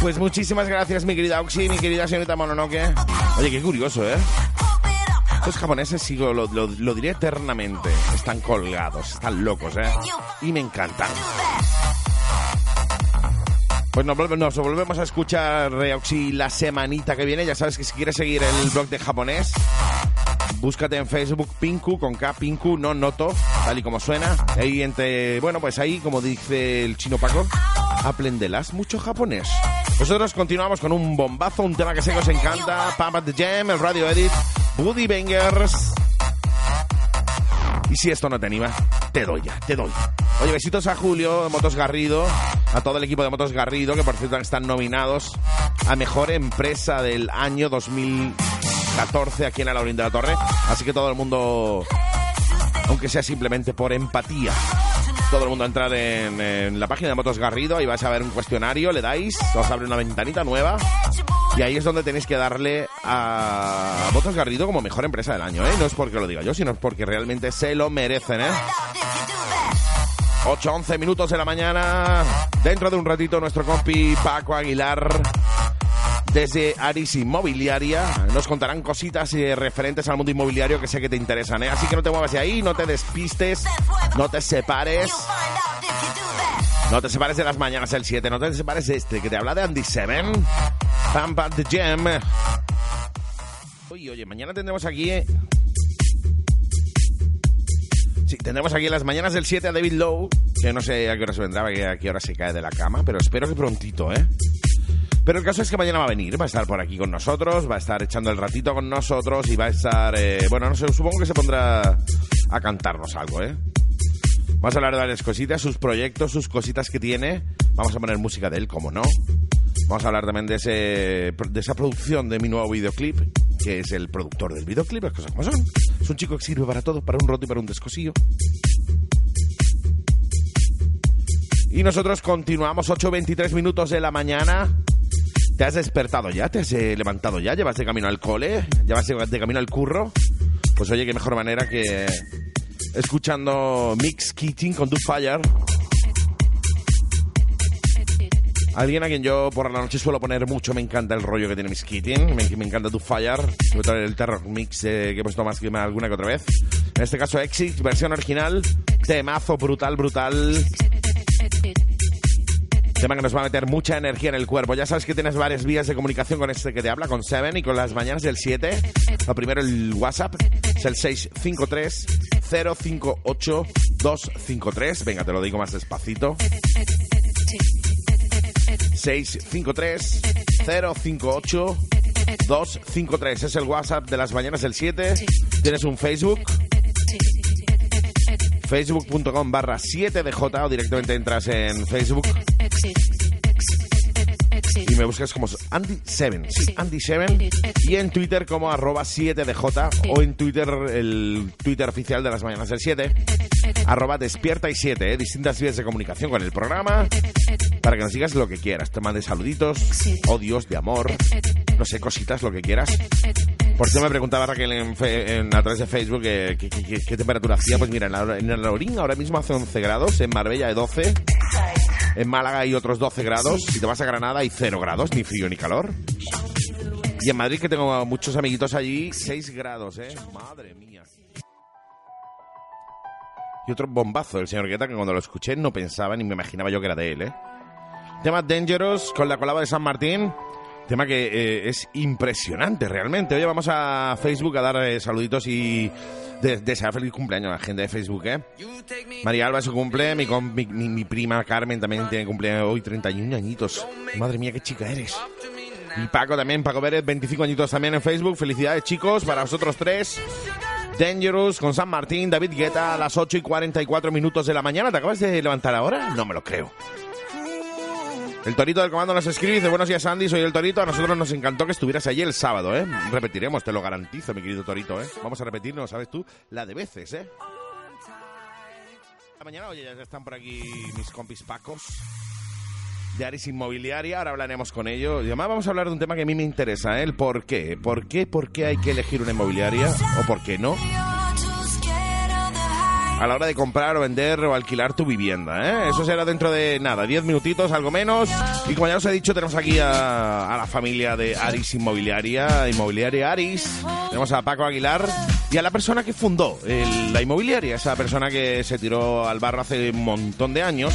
Pues muchísimas gracias, mi querida Oxy, mi querida señorita Mononoke. Oye, qué curioso, ¿eh? Estos japoneses, sigo, lo, lo- diré eternamente, están colgados, están locos, ¿eh? Y me encantan. Pues nos, volve- nos volvemos a escuchar, eh, Oxy, la semanita que viene. Ya sabes que si quieres seguir el blog de japonés, búscate en Facebook Pinku, con K, Pinku, no Noto, tal y como suena. Ahí bueno, pues ahí, como dice el chino Paco, aprenderás mucho japonés. Nosotros continuamos con un bombazo, un tema que sé que os encanta, Pump at the Jam, el Radio Edit, Woody Bangers. Y si esto no te anima, te doy ya, te doy. Oye, besitos a Julio, de Motos Garrido, a todo el equipo de Motos Garrido, que por cierto están nominados a Mejor Empresa del año 2014 aquí en la Laurín de la Torre. Así que todo el mundo, aunque sea simplemente por empatía, todo el mundo a entrar en, la página de Motos Garrido, ahí vais a ver un cuestionario, le dais, os abre una ventanita nueva y ahí es donde tenéis que darle a Motos Garrido como mejor empresa del año, ¿eh? No es porque lo diga yo, sino es porque realmente se lo merecen, ¿eh? 8, 11 minutos de la mañana. Dentro de un ratito nuestro compi Paco Aguilar desde Aris Inmobiliaria nos contarán cositas eh, referentes al mundo inmobiliario que sé que te interesan, ¿eh? Así que no te muevas de ahí, no te despistes, no te separes. No te separes de las mañanas del 7, no te separes de este, que te habla de Andy Seven. Pam Pam the Jam. Oye, oye, mañana tendremos aquí... eh, Sí, tendremos aquí en las mañanas del 7 a David Lowe, que no sé a qué hora se vendrá, a qué hora se cae de la cama, pero espero que prontito, ¿eh? Pero el caso es que mañana va a venir, va a estar por aquí con nosotros, va a estar echando el ratito con nosotros y va a estar, eh, bueno, no sé, supongo que se pondrá a cantarnos algo, ¿eh? Vamos a hablar de varias cositas, sus proyectos, sus cositas que tiene. Vamos a poner música de él, como no. Vamos a hablar también de, de esa producción de mi nuevo videoclip, que es el productor del videoclip, las cosas como son. Es un chico que sirve para todo, para un roto y para un descosillo. Y nosotros continuamos 8.23 minutos de la mañana. ¿Te has despertado ya? ¿Te has eh, levantado ya? ¿Llevas de camino al cole? ¿Llevas de camino al curro? Pues oye, qué mejor manera que escuchando Mix Keating con Do Fire. Alguien a quien yo por la noche suelo poner mucho, me encanta el rollo que tiene Mix Keating, me, me encanta Do Fire, sobre todo el terror mix eh, que he puesto más que alguna que otra vez. En este caso Exit, versión original, temazo brutal, brutal. Tema que nos va a meter mucha energía en el cuerpo. Ya sabes que tienes varias vías de comunicación con este que te habla, con Seven y con las mañanas del 7. Lo primero, el WhatsApp es el 653 058 253. Venga, te lo digo más despacito. 653 058 253 es el WhatsApp de las mañanas del 7. Tienes un Facebook, facebook.com barra 7DJ o directamente entras en Facebook y me buscas como Andy7, sí, Andy7 y en Twitter como arroba 7DJ o en Twitter el Twitter oficial de las mañanas del 7 arroba despierta y 7, ¿eh? distintas vías de comunicación con el programa para que nos digas lo que quieras, te mandes saluditos, odios de amor, no sé, cositas, lo que quieras. Por cierto, me preguntaba Raquel en, fe- en- a través de Facebook eh, qué, qué- qué- qué temperatura hacía. Pues mira, en, la, en el Laurín ahora mismo hace 11 grados, en Marbella hay 12, en Málaga hay otros 12 grados, si te vas a Granada hay 0 grados, ni frío ni calor. Y en Madrid, que tengo muchos amiguitos allí, 6 grados, ¿eh? Madre mía. Y otro bombazo del señor Guetta que cuando lo escuché no pensaba ni me imaginaba yo que era de él, ¿eh? Dangerous con la colaba de San Martín. Tema que eh, es impresionante realmente. Oye, vamos a Facebook a dar eh, saluditos y de- desear feliz cumpleaños a la gente de Facebook, ¿eh? María Alba su cumple, mi, mi, mi- mi prima Carmen también tiene cumpleaños hoy, 31 añitos. Madre mía, qué chica eres. Y Paco también, Paco Pérez, 25 añitos también en Facebook. Felicidades, chicos, para vosotros tres. Dangerous con San Martín, David Guetta a las 8 y 44 minutos de la mañana. ¿Te acabas de levantar ahora? No me lo creo. El Torito del Comando nos escribe y dice, buenos días Andy, soy el Torito. A nosotros nos encantó que estuvieras allí el sábado, ¿eh? Repetiremos, te lo garantizo, mi querido Torito, ¿eh? Vamos a repetirnos, ¿sabes tú? La de veces, ¿eh? La mañana, oye, ya están por aquí mis compis Pacos de Aris Inmobiliaria, ahora hablaremos con ellos. Y además vamos a hablar de un tema que a mí me interesa, ¿eh? el por qué. ¿Por qué, por qué hay que elegir una inmobiliaria o por qué no? A la hora de comprar o vender o alquilar tu vivienda, ¿eh? Eso será dentro de nada, 10 minutitos, algo menos. Y como ya os he dicho, tenemos aquí a, la familia de Aris Inmobiliaria, Inmobiliaria Aris. Tenemos a Paco Aguilar y a la persona que fundó la inmobiliaria, esa persona que se tiró al barro hace un montón de años.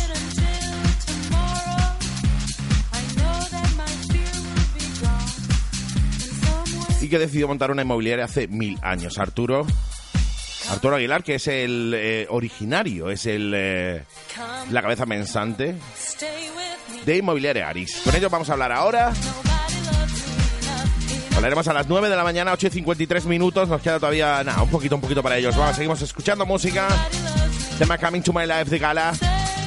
y que decidió montar una inmobiliaria hace mil años. Arturo, Arturo Aguilar, que es el eh, originario, es el eh, la cabeza pensante de Inmobiliaria Aris. Con ello vamos a hablar ahora. Hablaremos a las 9 de la mañana, 8 y 53 minutos. Nos queda todavía, nada, un poquito, un poquito para ellos. Vamos, seguimos escuchando música. Tema Coming to My Life de Gala.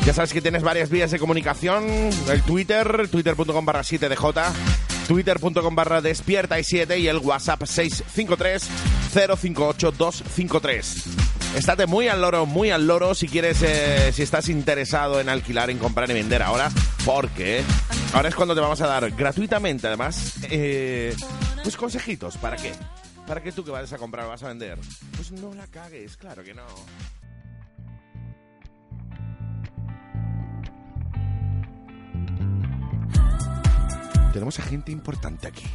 Ya sabes que tienes varias vías de comunicación. El Twitter, twitter.com barra 7DJ, twitter.com barra despierta y 7 y el WhatsApp 653 058 253. Estate muy al loro, muy al loro si quieres, eh, si estás interesado en alquilar, en comprar y vender ahora, porque ahora es cuando te vamos a dar gratuitamente, además, eh, pues consejitos. ¿Para qué? ¿Para qué tú que vas a comprar vas a vender? Pues no la cagues, claro que no. Tenemos a gente importante aquí.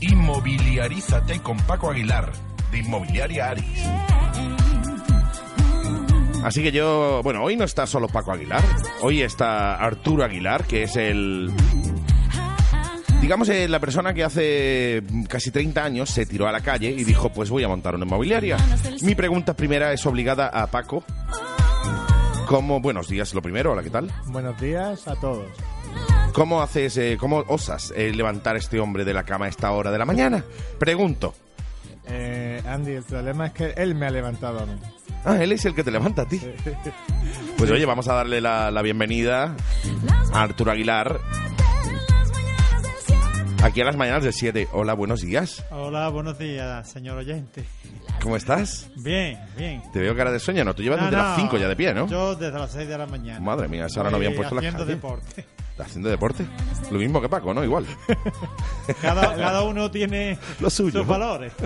Inmobiliarízate con Paco Aguilar, de Inmobiliaria Aris. Así que yo, bueno, hoy no está solo Paco Aguilar, hoy está Arturo Aguilar, que es el, digamos, eh, la persona que hace casi 30 años se tiró a la calle y dijo, pues voy a montar una inmobiliaria. Mi pregunta primera es obligada a Paco. ¿Cómo, buenos días, lo primero, hola, ¿qué tal? Buenos días a todos. ¿Cómo haces, eh, cómo osas eh, levantar a este hombre de la cama a esta hora de la mañana? Pregunto. Eh, Andy, el problema es que él me ha levantado a mí. Ah, él es el que te levanta a ti. Pues oye, vamos a darle la, la bienvenida a Arturo Aguilar. Aquí a las mañanas del 7. Hola, buenos días. Hola, buenos días, señor oyente. ¿Cómo estás? Bien, bien. Te veo cara de sueño, ¿no? Tú llevas No, desde las no, 5 ya de pie, ¿no? Yo desde las 6 de la mañana. Madre mía, esa hora no habían Voy puesto la haciendo calle. deporte. ¿Estás haciendo deporte? Lo mismo que Paco, ¿no? Igual. Cada, cada uno tiene Lo suyo, sus valores.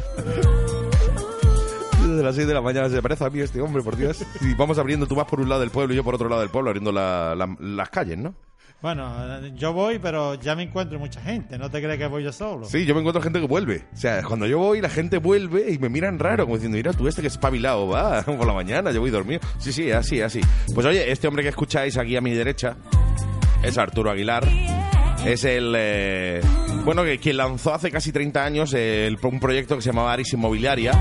Desde las 6 de la mañana se parece a mí este hombre, por Dios. Y vamos abriendo, tú vas por un lado del pueblo y yo por otro lado del pueblo, abriendo la- la- las calles, ¿no? Bueno, yo voy, pero ya me encuentro mucha gente. No te crees que voy yo solo. Sí, yo me encuentro gente que vuelve. O sea, cuando yo voy, la gente vuelve y me miran raro, como diciendo, mira, tú este que es espabilado, va, por la mañana, yo voy dormido. Sí, sí, así, así. Pues oye, este hombre que escucháis aquí a mi derecha Es Arturo Aguilar. Es el. eh, bueno, que quien lanzó hace casi 30 años el- un proyecto que se llamaba Aris Inmobiliaria.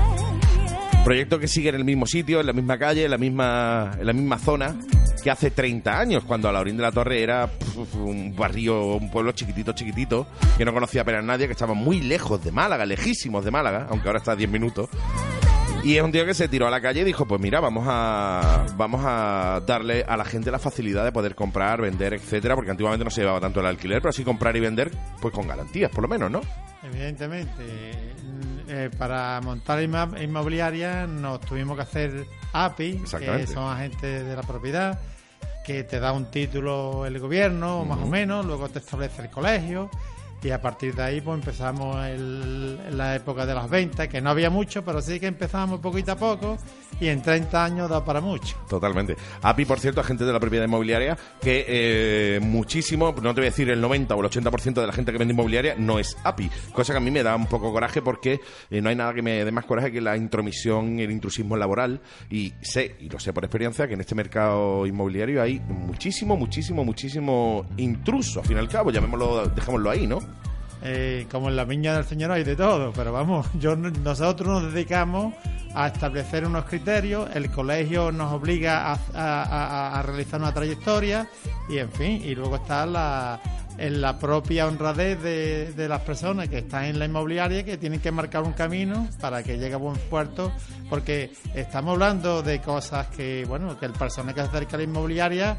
Proyecto que sigue en el mismo sitio, en la misma calle, en la misma, en la misma zona que hace 30 años, cuando a la de la Torre era un barrio, un pueblo chiquitito, chiquitito, que no conocía apenas nadie, que estaba muy lejos de Málaga, lejísimos de Málaga, aunque ahora está a 10 minutos. Y es un tío que se tiró a la calle y dijo, pues mira, vamos a vamos a darle a la gente la facilidad de poder comprar, vender, etcétera, porque antiguamente no se llevaba tanto el alquiler, pero así comprar y vender, pues con garantías, por lo menos, ¿no? Evidentemente, eh, para montar inmobiliaria nos tuvimos que hacer API, que son agentes de la propiedad, que te da un título el gobierno, más o menos, luego te establece el colegio. Y a partir de ahí pues empezamos el- la época de las ventas, que no había mucho, pero sí que empezamos poquito a poco y en 30 años da para mucho. Totalmente. API, por cierto, agente de la propiedad inmobiliaria, que eh, muchísimo, no te voy a decir el 90 o el 80% de la gente que vende inmobiliaria no es API. Cosa que a mí me da un poco coraje porque eh, no hay nada que me dé más coraje que la intromisión el intrusismo laboral. Y sé, y lo sé por experiencia, que en este mercado inmobiliario hay muchísimo, muchísimo, muchísimo intruso. Al fin y al cabo, llamémoslo, dejémoslo ahí, ¿no? Eh, como en la viña del Señor hay de todo, pero vamos, yo nosotros nos dedicamos a establecer unos criterios, el colegio nos obliga a, a- realizar una trayectoria y en fin, y luego está la, en la propia honradez de, de las personas que están en la inmobiliaria que tienen que marcar un camino para que llegue a buen puerto, porque estamos hablando de cosas que, bueno, que el personal que se acerca a la inmobiliaria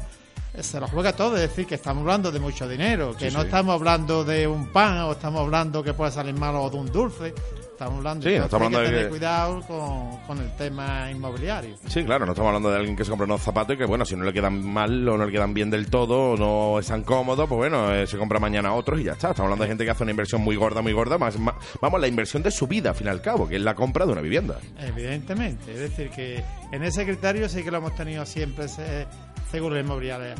se lo juega todo, es decir, que estamos hablando de mucho dinero, que Sí, no sí. estamos hablando de un pan o estamos hablando que puede salir malo o de un dulce, estamos hablando Sí, no estamos que hablando de que- cuidado con, con el tema inmobiliario. Sí, claro, no estamos hablando de alguien que se compra unos zapatos y que, bueno, si no le quedan mal o no le quedan bien del todo o no están cómodos, pues bueno, eh, se compra mañana otros y ya está. Estamos hablando de gente que hace una inversión muy gorda, muy gorda, más, más- vamos, la inversión de su vida, al fin y al cabo, que es la compra de una vivienda. Evidentemente, es decir, que en ese criterio sí que lo hemos tenido siempre se- según la inmobiliaria.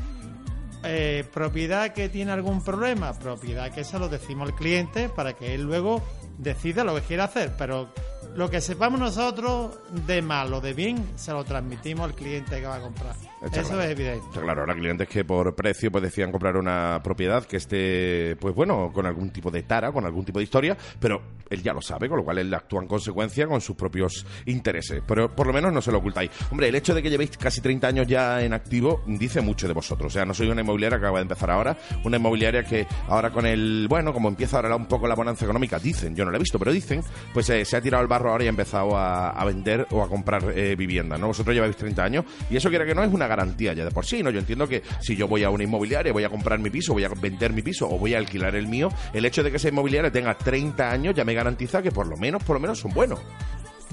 Eh, propiedad que tiene algún problema, propiedad que se lo decimos al cliente para que él luego decida lo que quiere hacer, pero lo que sepamos nosotros de mal o de bien se lo transmitimos al cliente que va a comprar. Está Eso claro. es evidente. Está claro, ahora clientes que por precio pues decían comprar una propiedad que esté, pues bueno, con algún tipo de tara, con algún tipo de historia, pero él ya lo sabe, con lo cual él actúa en consecuencia con sus propios intereses. Pero por lo menos no se lo ocultáis. Hombre, el hecho de que llevéis casi 30 años ya en activo dice mucho de vosotros. O sea, no soy una inmobiliaria que acaba de empezar ahora, una inmobiliaria que ahora con el, bueno, como empieza ahora un poco la bonanza económica, dicen, yo no la he visto, pero dicen, pues eh, se ha tirado el barro ahora y ha empezado a, a vender o a comprar eh, vivienda, ¿no? Vosotros lleváis 30 años y eso quiera que no es una garantía ya de por sí, ¿no? Yo entiendo que si yo voy a una inmobiliaria, voy a comprar mi piso, voy a vender mi piso o voy a alquilar el mío, el hecho de que esa inmobiliaria tenga 30 años ya me garantiza que por lo menos, por lo menos son buenos.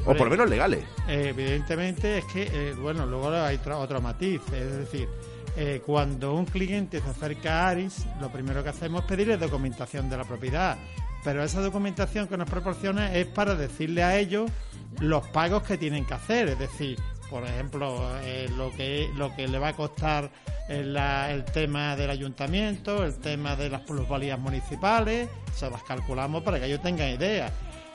O por lo menos legales. Eh, evidentemente es que, eh, bueno, luego hay otro, matiz, es decir, eh, cuando un cliente se acerca a Aris, lo primero que hacemos es pedirle documentación de la propiedad, pero esa documentación que nos proporciona es para decirle a ellos los pagos que tienen que hacer, es decir, por ejemplo, eh, lo que lo que le va a costar el, la- el tema del ayuntamiento, el tema de las plusvalías municipales, se las calculamos para que ellos tengan idea.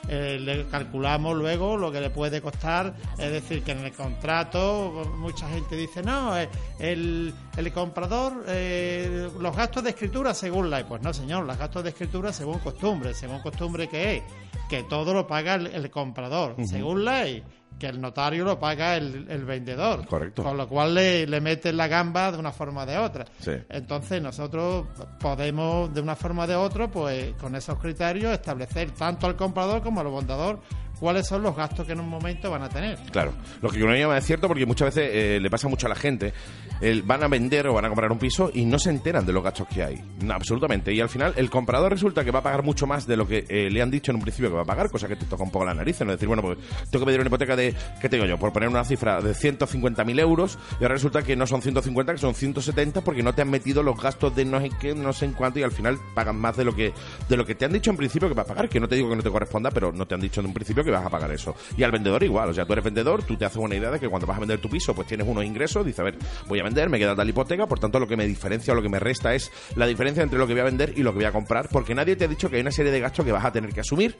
Eh, le calculamos luego lo que le puede costar, es decir, que en el contrato mucha gente dice, no, eh, el, el comprador, eh, los gastos de escritura según ley. Pues no, señor, los gastos de escritura según costumbre, según costumbre que es, que todo lo paga el, el comprador, Ujú. según ley que el notario lo paga el, el vendedor. Correcto. Con lo cual le, le meten la gamba de una forma o de otra. Sí. Entonces nosotros podemos de una forma o de otra, pues con esos criterios establecer tanto al comprador como al vendedor cuáles son los gastos que en un momento van a tener. Claro, lo que uno llama es cierto porque muchas veces eh, le pasa mucho a la gente. El- van a vender o van a comprar un piso y no se enteran de los gastos que hay. No, absolutamente. Y al final el comprador resulta que va a pagar mucho más de lo que eh, le han dicho en un principio que va a pagar, cosa que te toca un poco la nariz. ¿no? Decir, bueno, pues tengo que pedir una hipoteca de, ¿qué tengo yo? Por poner una cifra de 150.000 euros y ahora resulta que no son 150, que son 170 porque no te han metido los gastos de no sé qué, no sé en cuánto y al final pagan más de lo que de lo que te han dicho en principio que vas a pagar. Que no te digo que no te corresponda, pero no te han dicho en un principio que vas a pagar eso. Y al vendedor igual, o sea, tú eres vendedor, tú te haces una idea de que cuando vas a vender tu piso, pues tienes unos ingresos, dices, a ver, voy a vender, me queda tal hipoteca, por tanto lo que me diferencia o lo que me resta es la diferencia entre lo que voy a vender y lo que voy a comprar, porque nadie te ha dicho que hay una serie de gastos que vas a tener que asumir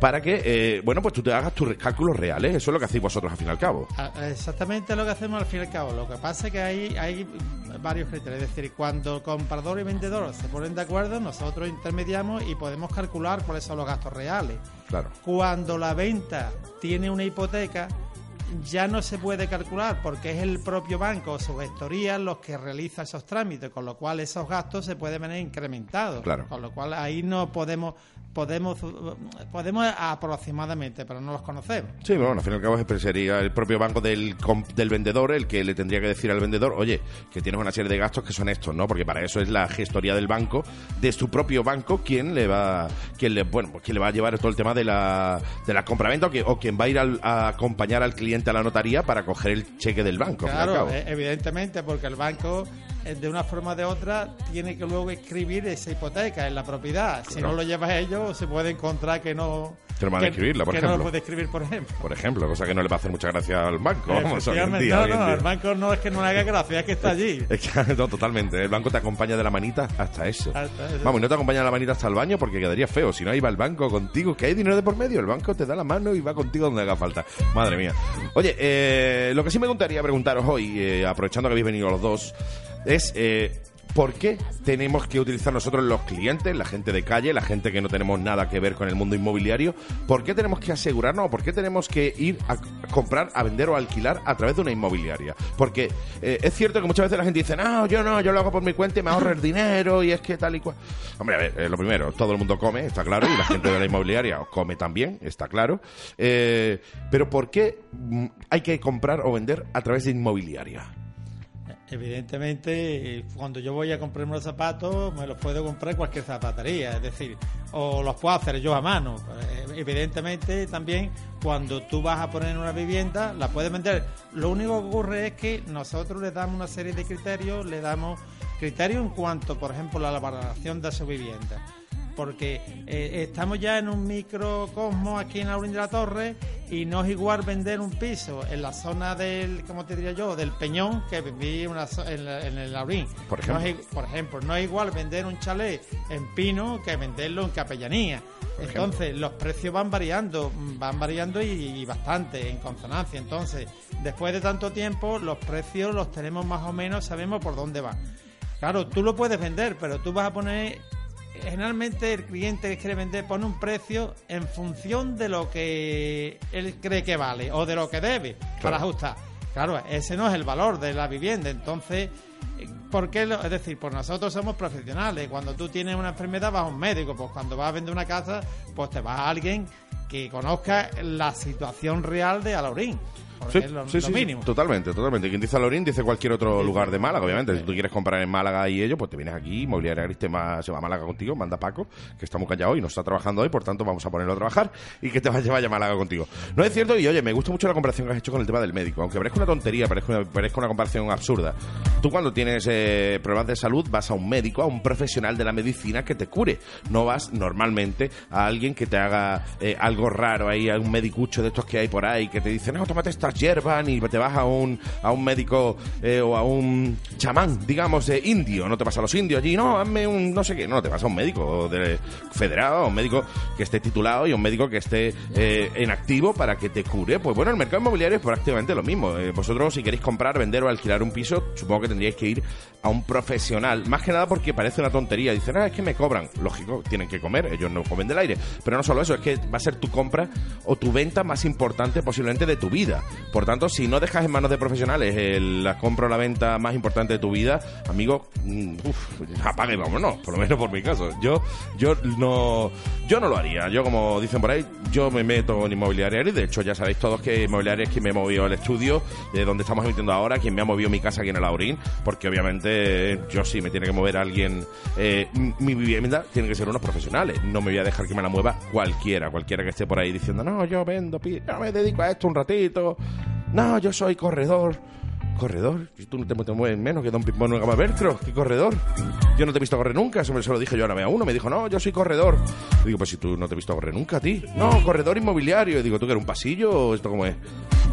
para que, eh, bueno, pues tú te hagas tus cálculos reales. Eso es lo que hacéis vosotros al fin y al cabo. Ah, Exactamente lo que hacemos al fin y al cabo. Lo que pasa es que hay, hay varios criterios. Es decir, cuando comprador y vendedor se ponen de acuerdo, nosotros intermediamos y podemos calcular cuáles son los gastos reales. Claro. Cuando la venta tiene una hipoteca, ya no se puede calcular porque es el propio banco o su gestoría los que realiza esos trámites, con lo cual esos gastos se pueden ver incrementados. Claro. Con lo cual ahí no podemos podemos podemos aproximadamente, pero no los conocemos. Sí, bueno, al fin y al cabo sería el propio banco del, del vendedor el que le tendría que decir al vendedor, oye, que tienes una serie de gastos que son estos, ¿no? Porque para eso es la gestoría del banco, de su propio banco, quien le va, quien le, bueno, pues quien le va a llevar todo el tema de la, de la compraventa o, que- o quien va a ir al- a acompañar al cliente a la notaría para coger el cheque del banco. Claro, cabo. eh, evidentemente, porque el banco de una forma o de otra tiene que luego escribir esa hipoteca en la propiedad. Si Claro. no lo llevas ellos, se puede encontrar que no Que no van a escribirla, por que no lo puede escribir, por ejemplo. Por ejemplo, cosa que no le va a hacer mucha gracia al banco. Vamos, día, no, el banco no es que no le haga gracia, es que está allí. Es que, no, totalmente. El banco te acompaña de la manita hasta eso. Hasta eso. Vamos, y no te acompaña de la manita hasta el baño porque quedaría feo. Si no, ahí va el banco contigo, que hay dinero de por medio. El banco te da la mano y va contigo donde haga falta. Madre mía. Oye, eh, lo que sí me gustaría preguntaros hoy, eh, aprovechando que habéis venido los dos, es... eh, ¿Por qué tenemos que utilizar nosotros los clientes, la gente de calle, la gente que no tenemos nada que ver con el mundo inmobiliario? ¿Por qué tenemos que asegurarnos o por qué tenemos que ir a comprar, a vender o a alquilar a través de una inmobiliaria? Porque eh, es cierto que muchas veces la gente dice, no, yo no, yo lo hago por mi cuenta y me ahorro el dinero y es que tal y cual. Hombre, a ver, lo primero, todo el mundo come, está claro, y la gente de la inmobiliaria come también, está claro. Eh, pero ¿por qué mm, hay que comprar o vender a través de inmobiliaria? Evidentemente, eh, cuando yo voy a comprarme los zapatos, me los puedo comprar cualquier zapatería, es decir, o los puedo hacer yo a mano. Eh, Evidentemente, también cuando tú vas a poner una vivienda, la puedes vender. Lo único que ocurre es que nosotros le damos una serie de criterios, le damos criterios en cuanto, por ejemplo, la valoración de su vivienda porque eh, estamos ya en un microcosmos aquí en Laurín de la Torre y no es igual vender un piso en la zona del, ¿cómo te diría yo?, del Peñón que vivir en, una zo- en, la- en el Laurín. Por No ejemplo. es i- por ejemplo, no es igual vender un chalet en Pino que venderlo en Capellanía. Entonces, los precios van variando, van variando y, y bastante en consonancia. Entonces, después de tanto tiempo, los precios los tenemos más o menos, sabemos por dónde van. Claro, tú lo puedes vender, pero tú vas a poner generalmente el cliente que quiere vender pone un precio en función de lo que él cree que vale o de lo que debe para ajustar. Claro, ese no es el valor de la vivienda. Entonces, ¿por qué? lo- es decir, pues nosotros somos profesionales. Cuando tú tienes una enfermedad vas a un médico. Pues cuando vas a vender una casa, pues te vas a alguien que conozca la situación real de Alaurín. Porque Sí, es lo, sí, lo sí, sí, mínimo. totalmente, totalmente. Quien dice Lorín dice cualquier otro lugar de Málaga, obviamente. Si tú quieres comprar en Málaga y ello, pues te vienes aquí, Inmobiliaria Gris te se va a Málaga contigo, manda a Paco, que está muy callado y no está trabajando hoy, por tanto vamos a ponerlo a trabajar y que te vaya, vaya a Málaga contigo. No es cierto, y oye, me gusta mucho la comparación que has hecho con el tema del médico, aunque parezca una tontería, parezca una, parezca una comparación absurda. Tú cuando tienes eh, problemas de salud vas a un médico, a un profesional de la medicina que te cure. No vas normalmente a alguien que te haga eh, algo raro ahí, a un medicucho de estos que hay por ahí, que te dice, no, tómate estas hierbas, y te vas a un, a un médico eh, o a un chamán, digamos, eh, indio. No te vas a los indios allí, no, hazme un no sé qué. No, te vas a un médico de, federado, a un médico que esté titulado y a un médico que esté eh, en activo para que te cure. Pues bueno, el mercado inmobiliario es prácticamente lo mismo. Eh, vosotros, si queréis comprar, vender o alquilar un piso, supongo que tendríais que ir a un profesional. Más que nada porque parece una tontería. Dicen, ah, es que me cobran. Lógico, tienen que comer, ellos no comen del aire. Pero no solo eso, es que va a ser tu compra o tu venta más importante posiblemente de tu vida. Por tanto, si no dejas en manos de profesionales el- la compra o la venta más importante de tu vida, amigo, mm, uf, apague vámonos, por lo menos por mi caso. Yo, yo no, yo no lo haría. Yo, como dicen por ahí, yo me meto en inmobiliaria y de hecho ya sabéis todos que inmobiliaria es quien me movió el estudio, de donde estamos emitiendo ahora, quien me ha movido mi casa aquí en el Aurín, porque obviamente eh, yo sí me tiene que mover alguien, eh, mi vivienda tiene que ser unos profesionales. No me voy a dejar que me la mueva cualquiera, cualquiera que esté por ahí diciendo, no, yo vendo, yo me dedico a esto un ratito, no, yo soy corredor. ¿Corredor? Tú no te, mueves menos que Don Pimpón Gama Velcro. ¿Qué corredor? Yo no te he visto correr nunca. Eso me lo dije yo ahora a uno. Me dijo, no, yo soy corredor. Digo, pues si tú no te he visto correr nunca a ti. No, corredor inmobiliario. Y digo, ¿tú que eres un pasillo o esto cómo es?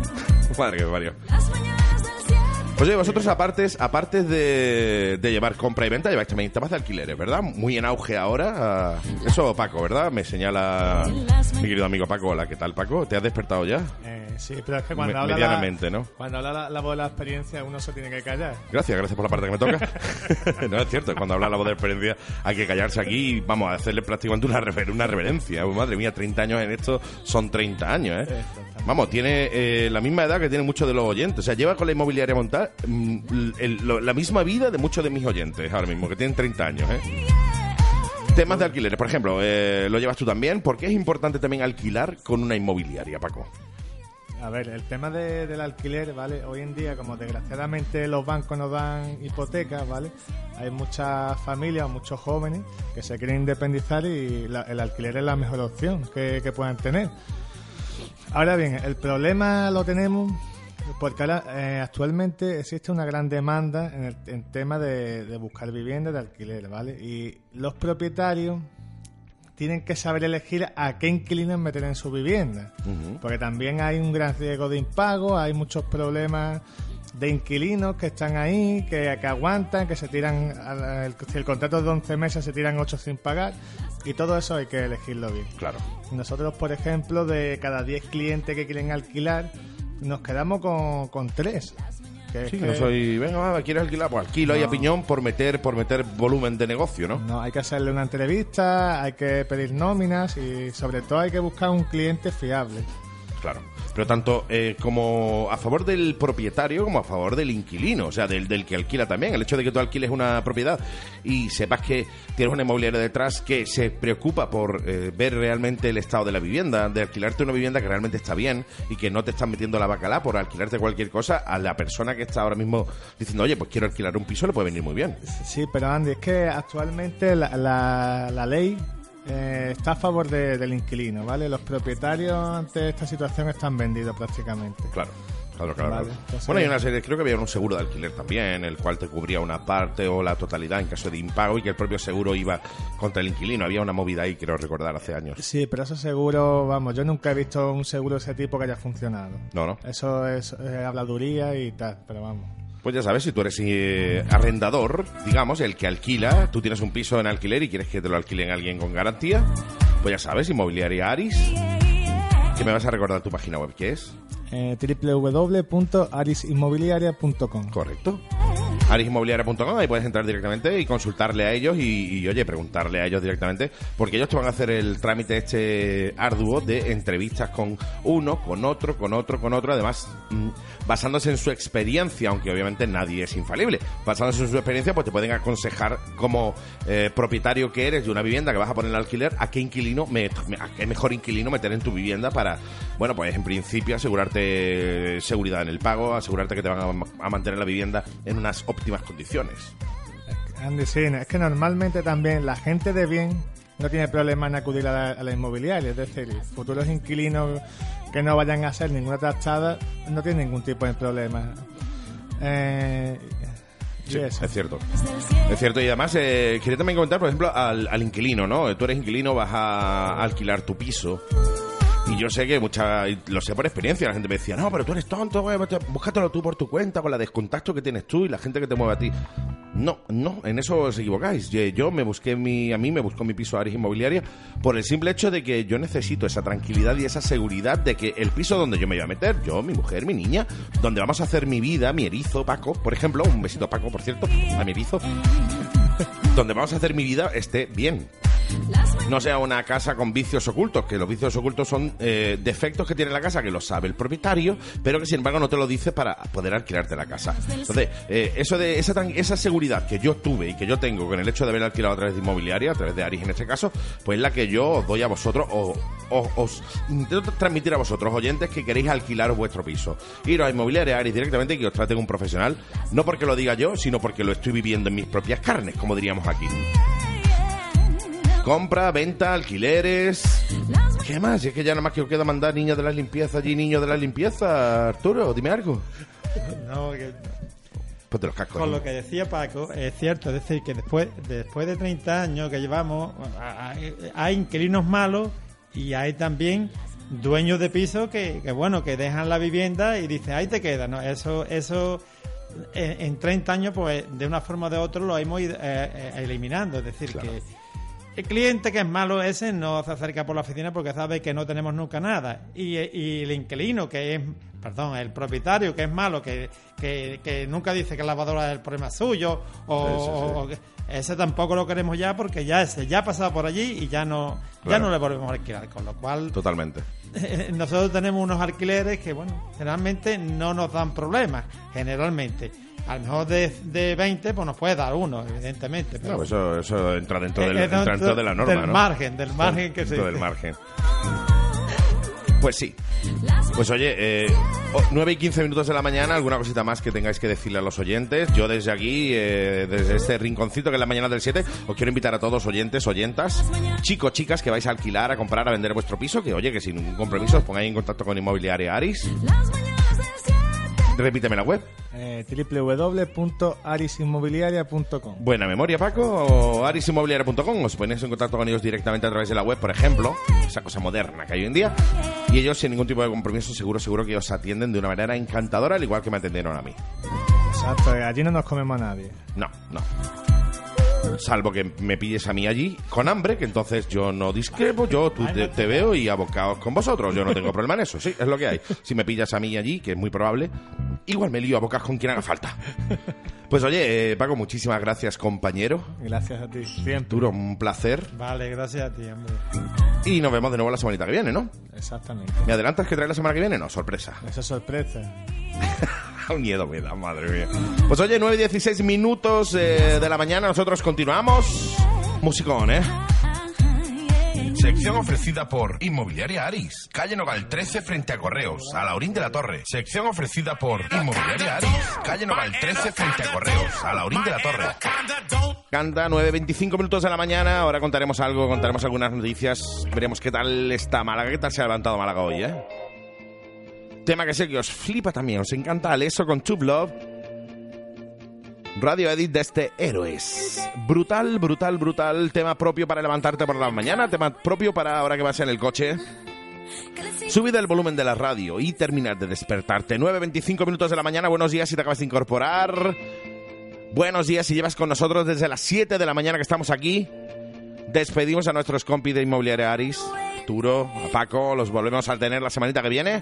Madre que me parió. Las mañanas del 7. Oye, vosotros aparte, aparte de, llevar compra y venta, lleváis también temas de alquileres, ¿verdad? Muy en auge ahora. ah, Eso, Paco, ¿verdad? Me señala mi querido amigo Paco. Hola, ¿qué tal, Paco? ¿Te has despertado ya? Eh, sí, pero es que cuando Me- habla medianamente, la, ¿no? Cuando habla la, la voz de la experiencia, uno se tiene que callar. Gracias, gracias por la parte que me toca. no, es cierto, cuando habla la voz de experiencia hay que callarse aquí y vamos a hacerle prácticamente una, rever- una reverencia. Uy, madre mía, 30 años en esto son 30 años, ¿eh? Vamos, tiene eh, la misma edad que tienen muchos de los oyentes. O sea, lleva con la inmobiliaria montada mm, la misma vida de muchos de mis oyentes ahora mismo, que tienen 30 años, ¿eh? Temas de alquileres, por ejemplo, eh, lo llevas tú también. ¿Por qué es importante también alquilar con una inmobiliaria, Paco? A ver, el tema de- del alquiler, ¿vale? Hoy en día, como desgraciadamente los bancos nos dan hipotecas, ¿vale? Hay muchas familias muchos jóvenes que se quieren independizar y la- el alquiler es la mejor opción que, que puedan tener. Ahora bien, el problema lo tenemos porque ahora eh, actualmente existe una gran demanda en el en tema de, de buscar viviendas de alquiler, ¿vale? Y los propietarios tienen que saber elegir a qué inquilinos meter en su vivienda. Porque también hay un gran riesgo de impago, hay muchos problemas de inquilinos que están ahí, que, que aguantan, que se tiran, el, si el contrato es de 11 meses, se tiran 8 sin pagar. Y todo eso hay que elegirlo bien. Claro. Nosotros, por ejemplo, de cada 10 clientes que quieren alquilar, nos quedamos con, con 3. Que Sí, que- no soy, venga, va, ¿quieres alquilar? Pues alquilo ahí a No. piñón por meter, por meter volumen de negocio, ¿no? No, hay que hacerle una entrevista, hay que pedir nóminas y sobre todo hay que buscar un cliente fiable. Claro. Pero tanto eh, como a favor del propietario como a favor del inquilino, o sea, del, del que alquila también. El hecho de que tú alquiles una propiedad y sepas que tienes una inmobiliaria detrás que se preocupa por eh, ver realmente el estado de la vivienda, de alquilarte una vivienda que realmente está bien y que no te están metiendo la bacalá por alquilarte cualquier cosa, a la persona que está ahora mismo diciendo, oye, pues quiero alquilar un piso, le puede venir muy bien. Sí, pero Andy, es que actualmente la- la ley eh, está a favor de- del inquilino, ¿vale? Los propietarios ante esta situación están vendidos prácticamente. Claro. Claro, claro. Vale, claro. entonces- Bueno, hay una serie, creo que había un seguro de alquiler también, el cual te cubría una parte o la totalidad en caso de impago y que el propio seguro iba contra el inquilino. Había una movida ahí, quiero recordar, hace años. Sí, pero eso seguro, vamos, yo nunca he visto un seguro de ese tipo que haya funcionado. No, no. Eso es eh, habladuría y tal, pero vamos. Pues ya sabes, si tú eres eh, arrendador, digamos, el que alquila, tú tienes un piso en alquiler y quieres que te lo alquilen alguien con garantía, pues ya sabes, Inmobiliaria Aris, que me vas a recordar tu página web, ¿qué es? Eh, www.arisinmobiliaria.com Correcto. arisinmobiliaria.com, ahí puedes entrar directamente y consultarle a ellos y, y, oye, preguntarle a ellos directamente, porque ellos te van a hacer el trámite este arduo de entrevistas con uno, con otro, con otro, con otro, además mm, basándose en su experiencia, aunque obviamente nadie es infalible, basándose en su experiencia, pues te pueden aconsejar como eh, propietario que eres de una vivienda que vas a poner al alquiler, a qué inquilino, me- a qué mejor inquilino meter en tu vivienda para, bueno, pues en principio asegurarte seguridad en el pago, asegurarte que te van a, a mantener la vivienda en unas óptimas condiciones. Andy, sí, es que normalmente también la gente de bien no tiene problema en acudir a la, a la inmobiliaria. Es decir, futuros inquilinos que no vayan a hacer ninguna trastada no tienen ningún tipo de problema. Eh, Sí, es cierto. Es cierto, y además eh, quería también comentar, por ejemplo, al, al inquilino, ¿no? Tú eres inquilino, vas a alquilar tu piso. Y yo sé que mucha, lo sé por experiencia, la gente me decía, no, pero tú eres tonto, güey, búscatelo tú por tu cuenta, con la descontacto que tienes tú y la gente que te mueve a ti. No, no, en eso os equivocáis. Yo, me busqué mi, a mí me buscó mi piso Aris Inmobiliaria por el simple hecho de que yo necesito esa tranquilidad y esa seguridad de que el piso donde yo me voy a meter, yo, mi mujer, mi niña, donde vamos a hacer mi vida, mi erizo, Paco, por ejemplo, un besito a Paco, por cierto, a mi erizo, donde vamos a hacer mi vida esté bien. No sea una casa con vicios ocultos, que los vicios ocultos son eh, defectos que tiene la casa, que lo sabe el propietario, pero que sin embargo no te lo dice para poder alquilarte la casa. Entonces, eh, eso de esa, esa seguridad que yo tuve y que yo tengo con el hecho de haber alquilado a través de inmobiliaria, a través de Aris en este caso, pues es la que yo os doy a vosotros, o, os intento transmitir a vosotros, oyentes, que queréis alquilar vuestro piso. Iros a inmobiliaria Aris directamente y que os traten un profesional, no porque lo diga yo, sino porque lo estoy viviendo en mis propias carnes, como diríamos aquí. Compra, venta, alquileres. ¿Qué más? Si es que ya nada más que os queda mandar niños de la limpieza allí, niños de la limpieza. Arturo, dime algo. No, que- Ponte los cascos. Con ¿no? lo que decía Paco, es cierto, es decir, que después, después de 30 años que llevamos, hay, hay inquilinos malos y hay también dueños de pisos que, que, bueno, que dejan la vivienda y dicen, ahí te queda, ¿no? Eso, eso en, en 30 años, pues de una forma o de otra lo hemos ido eh, eh, eliminando. Es decir, que el cliente que es malo ese no se acerca por la oficina porque sabe que no tenemos nunca nada. Y, y el inquilino que es, perdón, el propietario que es malo, que, que, que nunca dice que la lavadora es el problema suyo, o, Sí, sí, sí. o que- ese tampoco lo queremos ya porque ya ese ya ha pasado por allí y ya no, ya no le volvemos a alquilar. Con lo cual, Totalmente. nosotros tenemos unos alquileres que, bueno, generalmente no nos dan problemas, generalmente. A lo mejor de, de 20, pues nos puede dar uno, evidentemente. Pero No, pues eso, eso entra dentro, Eh, del, eh, entra dentro dentro de la norma, del ¿no? margen, del margen que se dice. del margen. Pues sí. Pues oye, eh, oh, 9 y 15 minutos de la mañana, alguna cosita más que tengáis que decirle a los oyentes. Yo desde aquí, eh, desde este rinconcito que es la mañana del 7, os quiero invitar a todos oyentes, oyentas, chicos, chicas que vais a alquilar, a comprar, a vender vuestro piso, que oye, que sin ningún compromiso os pongáis en contacto con Inmobiliaria Aris. Repíteme la web. Eh, www.arisinmobiliaria.com Buena memoria, Paco, o arisinmobiliaria.com. Os ponéis en contacto con ellos directamente a través de la web, por ejemplo, esa cosa moderna que hay hoy en día. Y ellos, sin ningún tipo de compromiso, seguro, seguro que os atienden de una manera encantadora, al igual que me atendieron a mí. Exacto, allí no nos comemos a nadie. No, no. Salvo que me pilles a mí allí con hambre, que entonces yo no discrepo, yo tú te, te veo y abocaos con vosotros. Yo no tengo problema en eso, sí, es lo que hay. Si me pillas a mí allí, que es muy probable, igual me lío a bocas con quien haga falta. Pues oye, eh, Paco, muchísimas gracias, compañero. Gracias a ti, siempre. Duro, un placer. Vale, gracias a ti, hombre. Y nos vemos de nuevo la semanita que viene, ¿no? Exactamente. ¿Me adelantas que trae la semana que viene? No, sorpresa. Esa sorpresa. Miedo me da, madre mía. Pues oye, 9 y 16 minutos eh, de la mañana, nosotros continuamos. Musicón, ¿eh? Sección ofrecida por Inmobiliaria Aris, calle Nogal 13 frente a Correos, a Laurín de la Torre. Sección ofrecida por Inmobiliaria Aris, calle Nogal 13 frente a Correos, a Laurín de la Torre. Canta 9.25 minutos de la mañana, ahora contaremos algo, contaremos algunas noticias, veremos qué tal está Málaga, qué tal se ha levantado Málaga hoy, ¿eh? Tema que sé que os flipa también, os encanta Aleso con Tube Love. Radio Edit de este Héroes. Brutal, brutal, brutal. Tema propio para levantarte por la mañana, tema propio para ahora que vas en el coche. Subid el volumen de la radio y terminar de despertarte. 9.25 minutos de la mañana, buenos días si te acabas de incorporar. Buenos días si llevas con nosotros desde las 7 de la mañana que estamos aquí. Despedimos a nuestros compis de Inmobiliaria Aris, Turo, a Paco, los volvemos a tener la semanita que viene.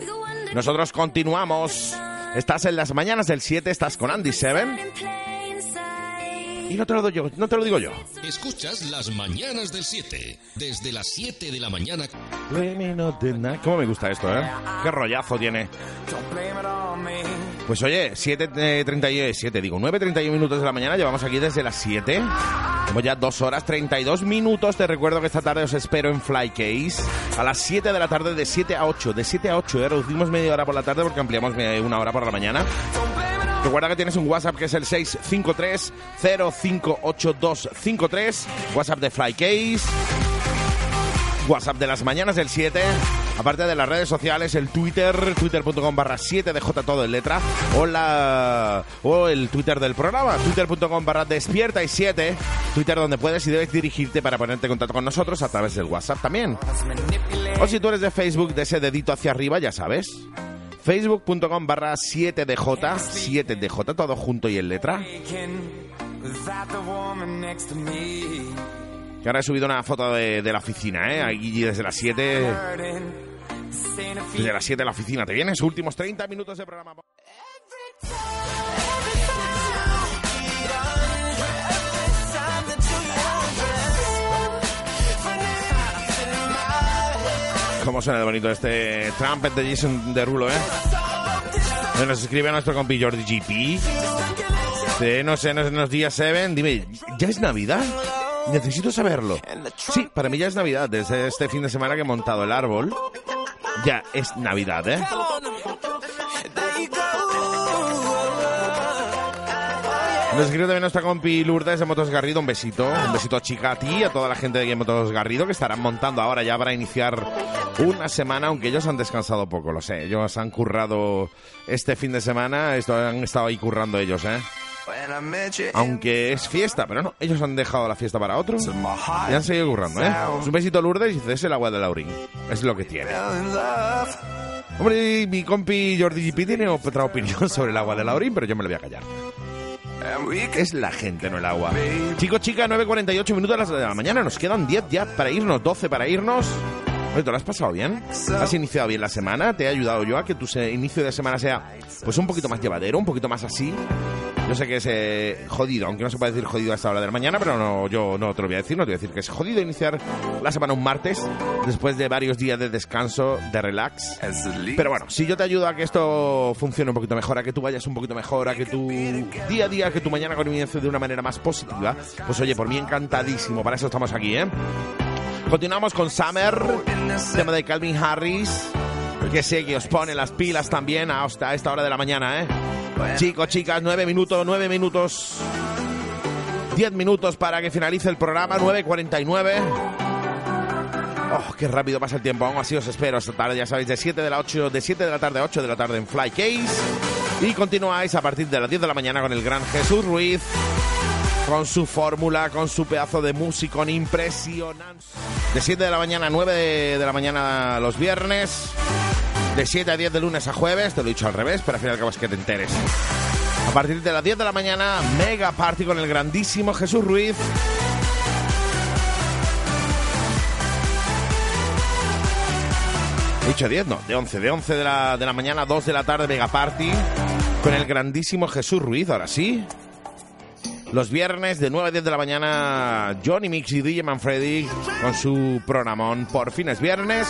Nosotros continuamos. Estás en las mañanas del 7, estás con Andy Seven. Y no te lo doy yo, no te lo digo yo. Escuchas las mañanas del 7, desde las 7 de la mañana. ¿Cómo me gusta esto, eh? Qué rollazo tiene. Pues oye, 7.31, digo, 9.31 minutos de la mañana, llevamos aquí desde las 7. Como ya 2 horas 32 minutos. Te recuerdo que esta tarde os espero en Flycase a las 7 de la tarde, de 7 a 8. De 7 a 8, ¿eh? reducimos media hora por la tarde porque ampliamos eh, una hora por la mañana. Recuerda que tienes un WhatsApp que es el 653-058253. WhatsApp de Flycase. WhatsApp de las mañanas del 7. Aparte de las redes sociales, el Twitter, twitter.com barra 7 de J todo en letra. O, la, o el Twitter del programa, twitter.com barra despierta y 7. Twitter donde puedes y debes dirigirte para ponerte en contacto con nosotros a través del WhatsApp también. O si tú eres de Facebook, de ese dedito hacia arriba, ya sabes. Facebook.com barra 7DJ, 7DJ, todo junto y en letra. Que ahora he subido una foto de, de la oficina, ¿eh? Aquí desde las 7. Desde las 7 de la oficina. ¿Te vienes? Últimos 30 minutos de programa. ¿Cómo suena de bonito este trumpet de Jason Derulo, eh? Nos escribe nuestro compi Jordi GP. Sí, no sé, no nos días Seven. Dime, ¿ya es Navidad? Necesito saberlo. Sí, para mí ya es Navidad. Desde este fin de semana que he montado el árbol, ya es Navidad, ¿eh? Nos escribe también nuestra compi Lourdes de Motos Garrido. Un besito. Un besito a chica a ti y a toda la gente de Motos Garrido que estarán montando ahora ya para iniciar una semana, aunque ellos han descansado poco, lo sé. Ellos han currado este fin de semana. Esto, han estado ahí currando ellos, ¿eh? Aunque es fiesta, pero no, ellos han dejado la fiesta para otro y han seguido currando, ¿eh? Un besito Lourdes y cese el agua de Laurín. Es lo que tiene. Hombre, mi compi Jordi GP tiene otra opinión sobre el agua de Laurín, pero yo me lo voy a callar. Es la gente, no el agua. Chicos, chicas, 9.48 minutos de la mañana. Nos quedan 10 ya para irnos, 12 para irnos. Oye, ¿te lo has pasado bien? ¿Has iniciado bien la semana? ¿Te he ayudado yo a que tu inicio de semana sea pues un poquito más llevadero, un poquito más así? Yo sé que es eh, jodido, aunque no se puede decir jodido a esta hora de la mañana, pero no, yo no te lo voy a decir, no te voy a decir que es jodido iniciar la semana un martes después de varios días de descanso, de relax. Pero bueno, si yo te ayudo a que esto funcione un poquito mejor, a que tú vayas un poquito mejor, a que tu día a día, que tu mañana comience de una manera más positiva, pues oye, por mí encantadísimo, para eso estamos aquí, ¿eh? Continuamos con Summer, tema de Calvin Harris, que sé que os pone las pilas también hasta esta hora de la mañana, ¿eh? Chicos, chicas, nueve minutos, nueve minutos, diez minutos para que finalice el programa, 9.49. Oh, qué rápido pasa el tiempo, aún así os espero esta tarde, ya sabéis, de 7 de la 8, de 7 de la tarde a 8 de la tarde en Fly Case. Y continuáis a partir de las 10 de la mañana con el gran Jesús Ruiz, con su fórmula, con su pedazo de músico impresionante. De 7 de la mañana a 9 de, de la mañana los viernes. De 7 a 10 de lunes a jueves, te lo he dicho al revés, pero al fin y al cabo es que te enteres. A partir de las 10 de la mañana, mega party con el grandísimo Jesús Ruiz. He dicho 10, no, de 11, de 11 de la, de la mañana a 2 de la tarde, mega party con el grandísimo Jesús Ruiz, ahora sí. Los viernes de 9 a 10 de la mañana, Johnny Mix y DJ Manfredi con su programón por fines viernes.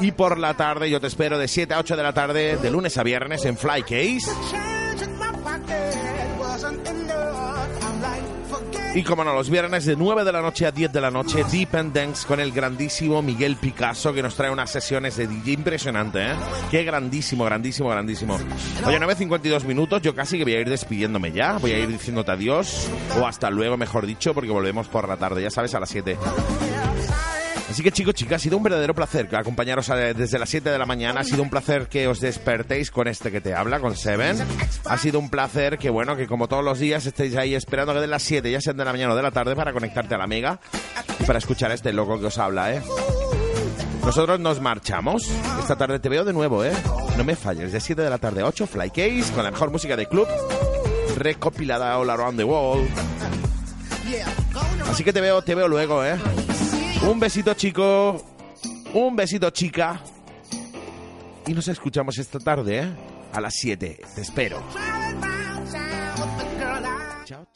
Y por la tarde, yo te espero de 7 a 8 de la tarde, de lunes a viernes en Fly Case. Y como no, los viernes de 9 de la noche a 10 de la noche, Deep and Dance con el grandísimo Miguel Picasso, que nos trae unas sesiones de DJ impresionante, ¿eh? Qué grandísimo, grandísimo, grandísimo. Oye, 9.52 minutos, yo casi que voy a ir despidiéndome ya, voy a ir diciéndote adiós, o hasta luego, mejor dicho, porque volvemos por la tarde, ya sabes, a las 7. Así que chicos, chicas, ha sido un verdadero placer acompañaros a- desde las 7 de la mañana. Ha sido un placer que os despertéis con este que te habla, con Seven. Ha sido un placer que, bueno, que como todos los días estéis ahí esperando que den las 7, ya sean de la mañana o de la tarde, para conectarte a la Mega y para escuchar a este loco que os habla, ¿eh? Nosotros nos marchamos. Esta tarde te veo de nuevo, ¿eh? No me falles. De 7 de la tarde a 8, Fly Case, con la mejor música de club, recopilada all around the world. Así que te veo, te veo luego, ¿eh? Un besito chico, un besito chica. Y nos escuchamos esta tarde, ¿eh? A las 7. Te espero. Chao.